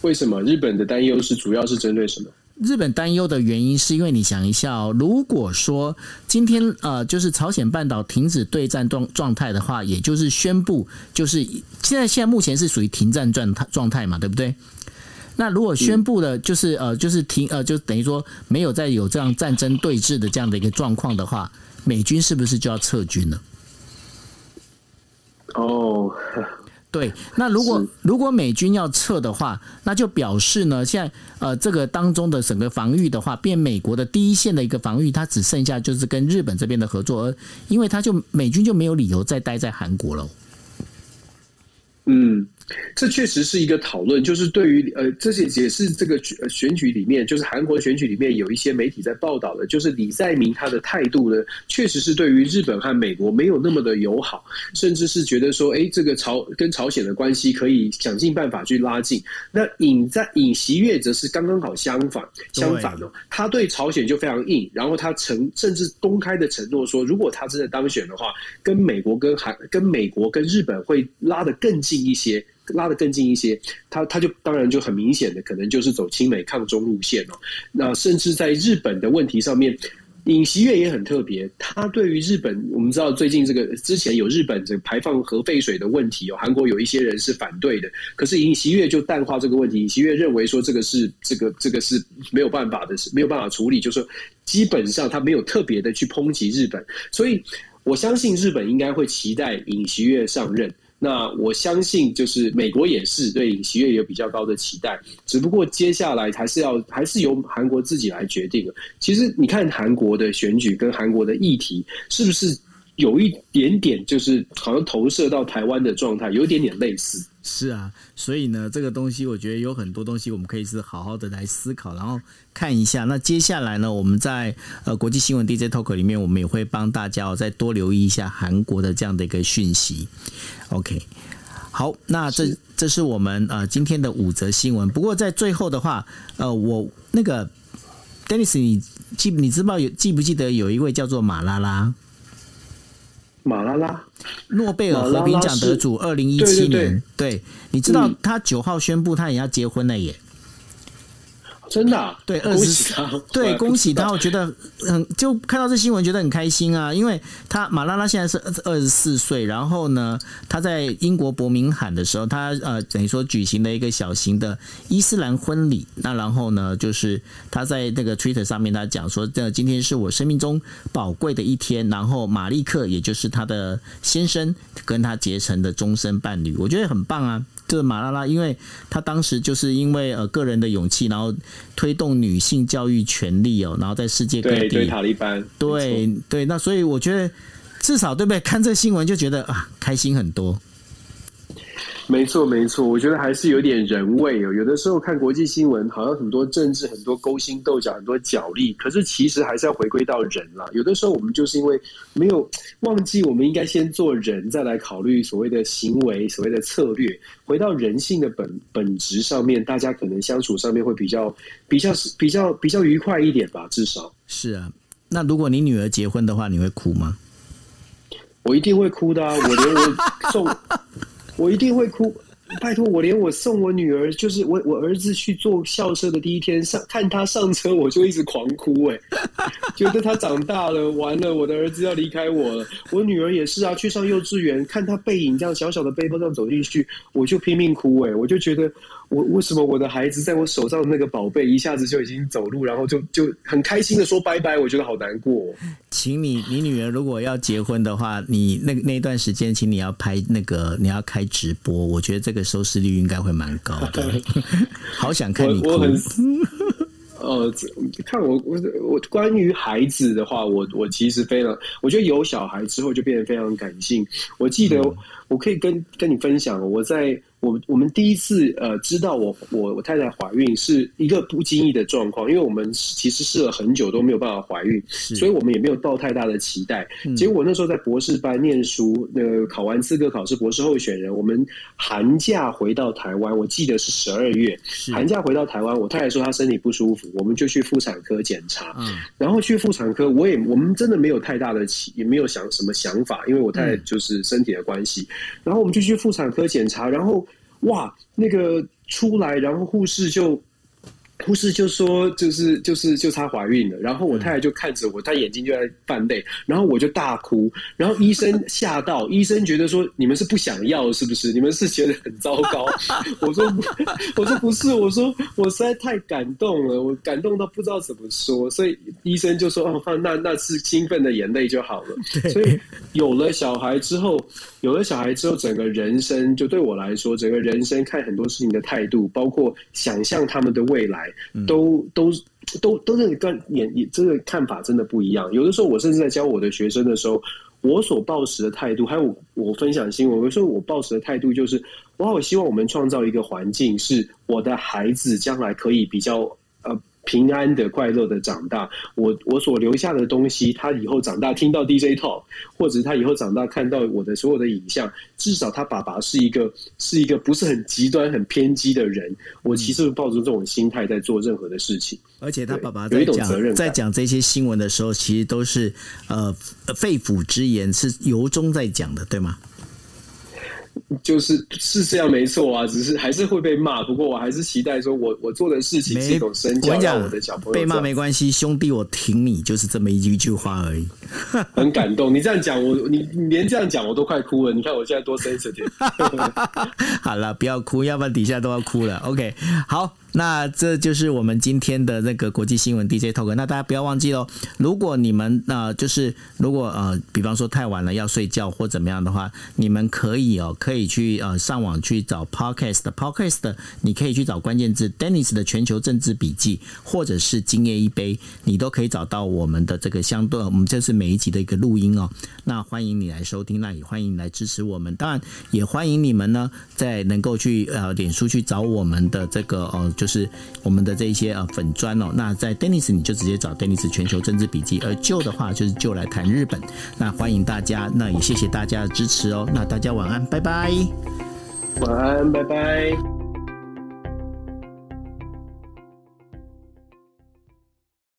为什么日本的担忧是主要是针对什么？日本担忧的原因是因为你想一下哦，如果说今天呃，就是朝鲜半岛停止对战状状态的话，也就是宣布，就是现在现在目前是属于停战状态状态嘛，对不对？那如果宣布了，就是呃，就是停呃，就等于说没有再有这样战争对峙的这样的一个状况的话。美军是不是就要撤军了？哦、oh，对，那如果如果美军要撤的话，那就表示呢，现在呃，这个当中的整个防御的话，变美国的第一线的一个防御，它只剩下就是跟日本这边的合作，而因为他就美军就没有理由再待在韩国了。嗯。这确实是一个讨论，就是对于呃，这些也是这个选举里面，就是韩国选举里面有一些媒体在报道的，就是李在明他的态度呢，确实是对于日本和美国没有那么的友好，甚至是觉得说，哎，这个朝跟朝鲜的关系可以想尽办法去拉近。那尹在尹锡悦则是刚刚好相反，相反哦，他对朝鲜就非常硬，然后他承甚至公开的承诺说，如果他真的当选的话，跟美国跟韩跟美国跟日本会拉得更近一些。拉得更近一些，他他就当然就很明显的可能就是走亲美抗中路线哦。那甚至在日本的问题上面，尹锡悦也很特别。他对于日本，我们知道最近这个之前有日本这个排放核废水的问题有，韩国有一些人是反对的。可是尹锡悦就淡化这个问题，尹锡悦认为说这个是这个这个是没有办法的，是没有办法处理，就是说基本上他没有特别的去抨击日本。所以我相信日本应该会期待尹锡悦上任。那我相信，就是美国也是对尹锡悦有比较高的期待，只不过接下来还是要还是由韩国自己来决定。其实你看韩国的选举跟韩国的议题，是不是有一点点就是好像投射到台湾的状态，有一点点类似？是啊，所以呢，这个东西我觉得有很多东西我们可以是好好的来思考，然后看一下。那接下来呢，我们在呃国际新闻 DJ Talk 里面，我们也会帮大家哦再多留意一下韩国的这样的一个讯息。OK，好，那这这是我们呃今天的五则新闻。不过在最后的话，呃，我那个 Dennis，你记你知道有记不记得有一位叫做马拉拉？马拉拉，诺贝尔和平奖得主，二零一七年，对，你知道他九号宣布他也要结婚了耶？真的、啊，对，二十四，对，恭喜他！我觉得很，就看到这新闻觉得很开心啊，因为他马拉拉现在是二十四岁，然后呢，他在英国伯明翰的时候，他呃等于说举行了一个小型的伊斯兰婚礼。那然后呢，就是他在那个 Twitter 上面，他讲说，这今天是我生命中宝贵的一天。然后马利克，也就是他的先生，跟他结成的终身伴侣，我觉得很棒啊。就是马拉拉，因为他当时就是因为呃个人的勇气，然后推动女性教育权利哦，然后在世界各地对，对塔利班，对对，那所以我觉得至少对不对？看这新闻就觉得啊，开心很多。没错，没错，我觉得还是有点人味哦。有的时候看国际新闻，好像很多政治、很多勾心斗角、很多角力，可是其实还是要回归到人啦。有的时候我们就是因为没有忘记，我们应该先做人，再来考虑所谓的行为、所谓的策略，回到人性的本本质上面，大家可能相处上面会比较、比较、比较、比较愉快一点吧。至少是啊。那如果你女儿结婚的话，你会哭吗？我一定会哭的啊！我连我送。我一定会哭，拜托我连我送我女儿，就是我我儿子去坐校车的第一天上看他上车，我就一直狂哭哎，觉得他长大了，完了，我的儿子要离开我了。我女儿也是啊，去上幼稚园，看他背影这样小小的背包这样走进去，我就拼命哭哎，我就觉得。我为什么我的孩子在我手上的那个宝贝一下子就已经走路，然后就就很开心的说拜拜，我觉得好难过哦。请你，你女儿如果要结婚的话，你那那段时间，请你要拍那个，你要开直播，我觉得这个收视率应该会蛮高的。好想看你哭。我我很呃，看我我我关于孩子的话，我我其实非常，我觉得有小孩之后就变得非常感性。我记得我可以跟跟你分享，我在。我我们第一次呃知道我我我太太怀孕是一个不经意的状况，因为我们其实试了很久都没有办法怀孕，所以我们也没有抱太大的期待。结果我那时候在博士班念书，那个考完资格考试博士候选人，我们寒假回到台湾，我记得是十二月，寒假回到台湾，我太太说她身体不舒服，我们就去妇产科检查，然后去妇产科，我也我们真的没有太大的期，也没有想什么想法，因为我太太就是身体的关系，然后我们就去妇产科检查，然后。哇，那个出来，然后护士就。护士就说，就是就是就她怀孕了，然后我太太就看着我，她眼睛就在泛泪，然后我就大哭，然后医生 吓到，医生觉得说，你们是不想要是不是？你们是觉得很糟糕？我说我说不是，我说我实在太感动了，我感动到不知道怎么说，所以医生就说哦，那那是兴奋的眼泪就好了。所以有了小孩之后，有了小孩之后，整个人生就对我来说，整个人生看很多事情的态度，包括想象他们的未来。都都都都是跟眼也这个看法真的不一样。有的时候，我甚至在教我的学生的时候，我所抱持的态度，还有我分享新闻，有时候我抱持的态度就是，我好希望我们创造一个环境，是我的孩子将来可以比较呃。平安的、快乐的长大，我我所留下的东西，他以后长大听到 DJ talk，或者他以后长大看到我的所有的影像，至少他爸爸是一个是一个不是很极端、很偏激的人。我其实是抱着这种心态在做任何的事情。而且他爸爸在讲在讲这些新闻的时候，其实都是呃肺腑之言，是由衷在讲的，对吗？就是是这样没错啊，只是还是会被骂。不过我还是期待说我，我我做的事情是一种身教，让我的小朋友被骂没关系，兄弟我挺你，就是这么一句一句话而已。很感动，你这样讲我，你你连这样讲我都快哭了。你看我现在多 sensitive。好了，不要哭，要不然底下都要哭了。OK，好。那这就是我们今天的那个国际新闻 DJ Talk。那大家不要忘记喽，如果你们呃就是如果呃比方说太晚了要睡觉或怎么样的话，你们可以哦可以去呃上网去找 Podcast Podcast，你可以去找关键字 Dennis 的全球政治笔记，或者是今夜一杯，你都可以找到我们的这个相对，我们这是每一集的一个录音哦。那欢迎你来收听，那也欢迎你来支持我们，当然也欢迎你们呢在能够去呃脸书去找我们的这个呃就。是我们的这一些呃粉砖哦，那在 Dennis 你就直接找 Dennis 全球政治笔记，而旧的话就是旧来谈日本。那欢迎大家，那也谢谢大家的支持哦。那大家晚安，拜拜。晚安，拜拜。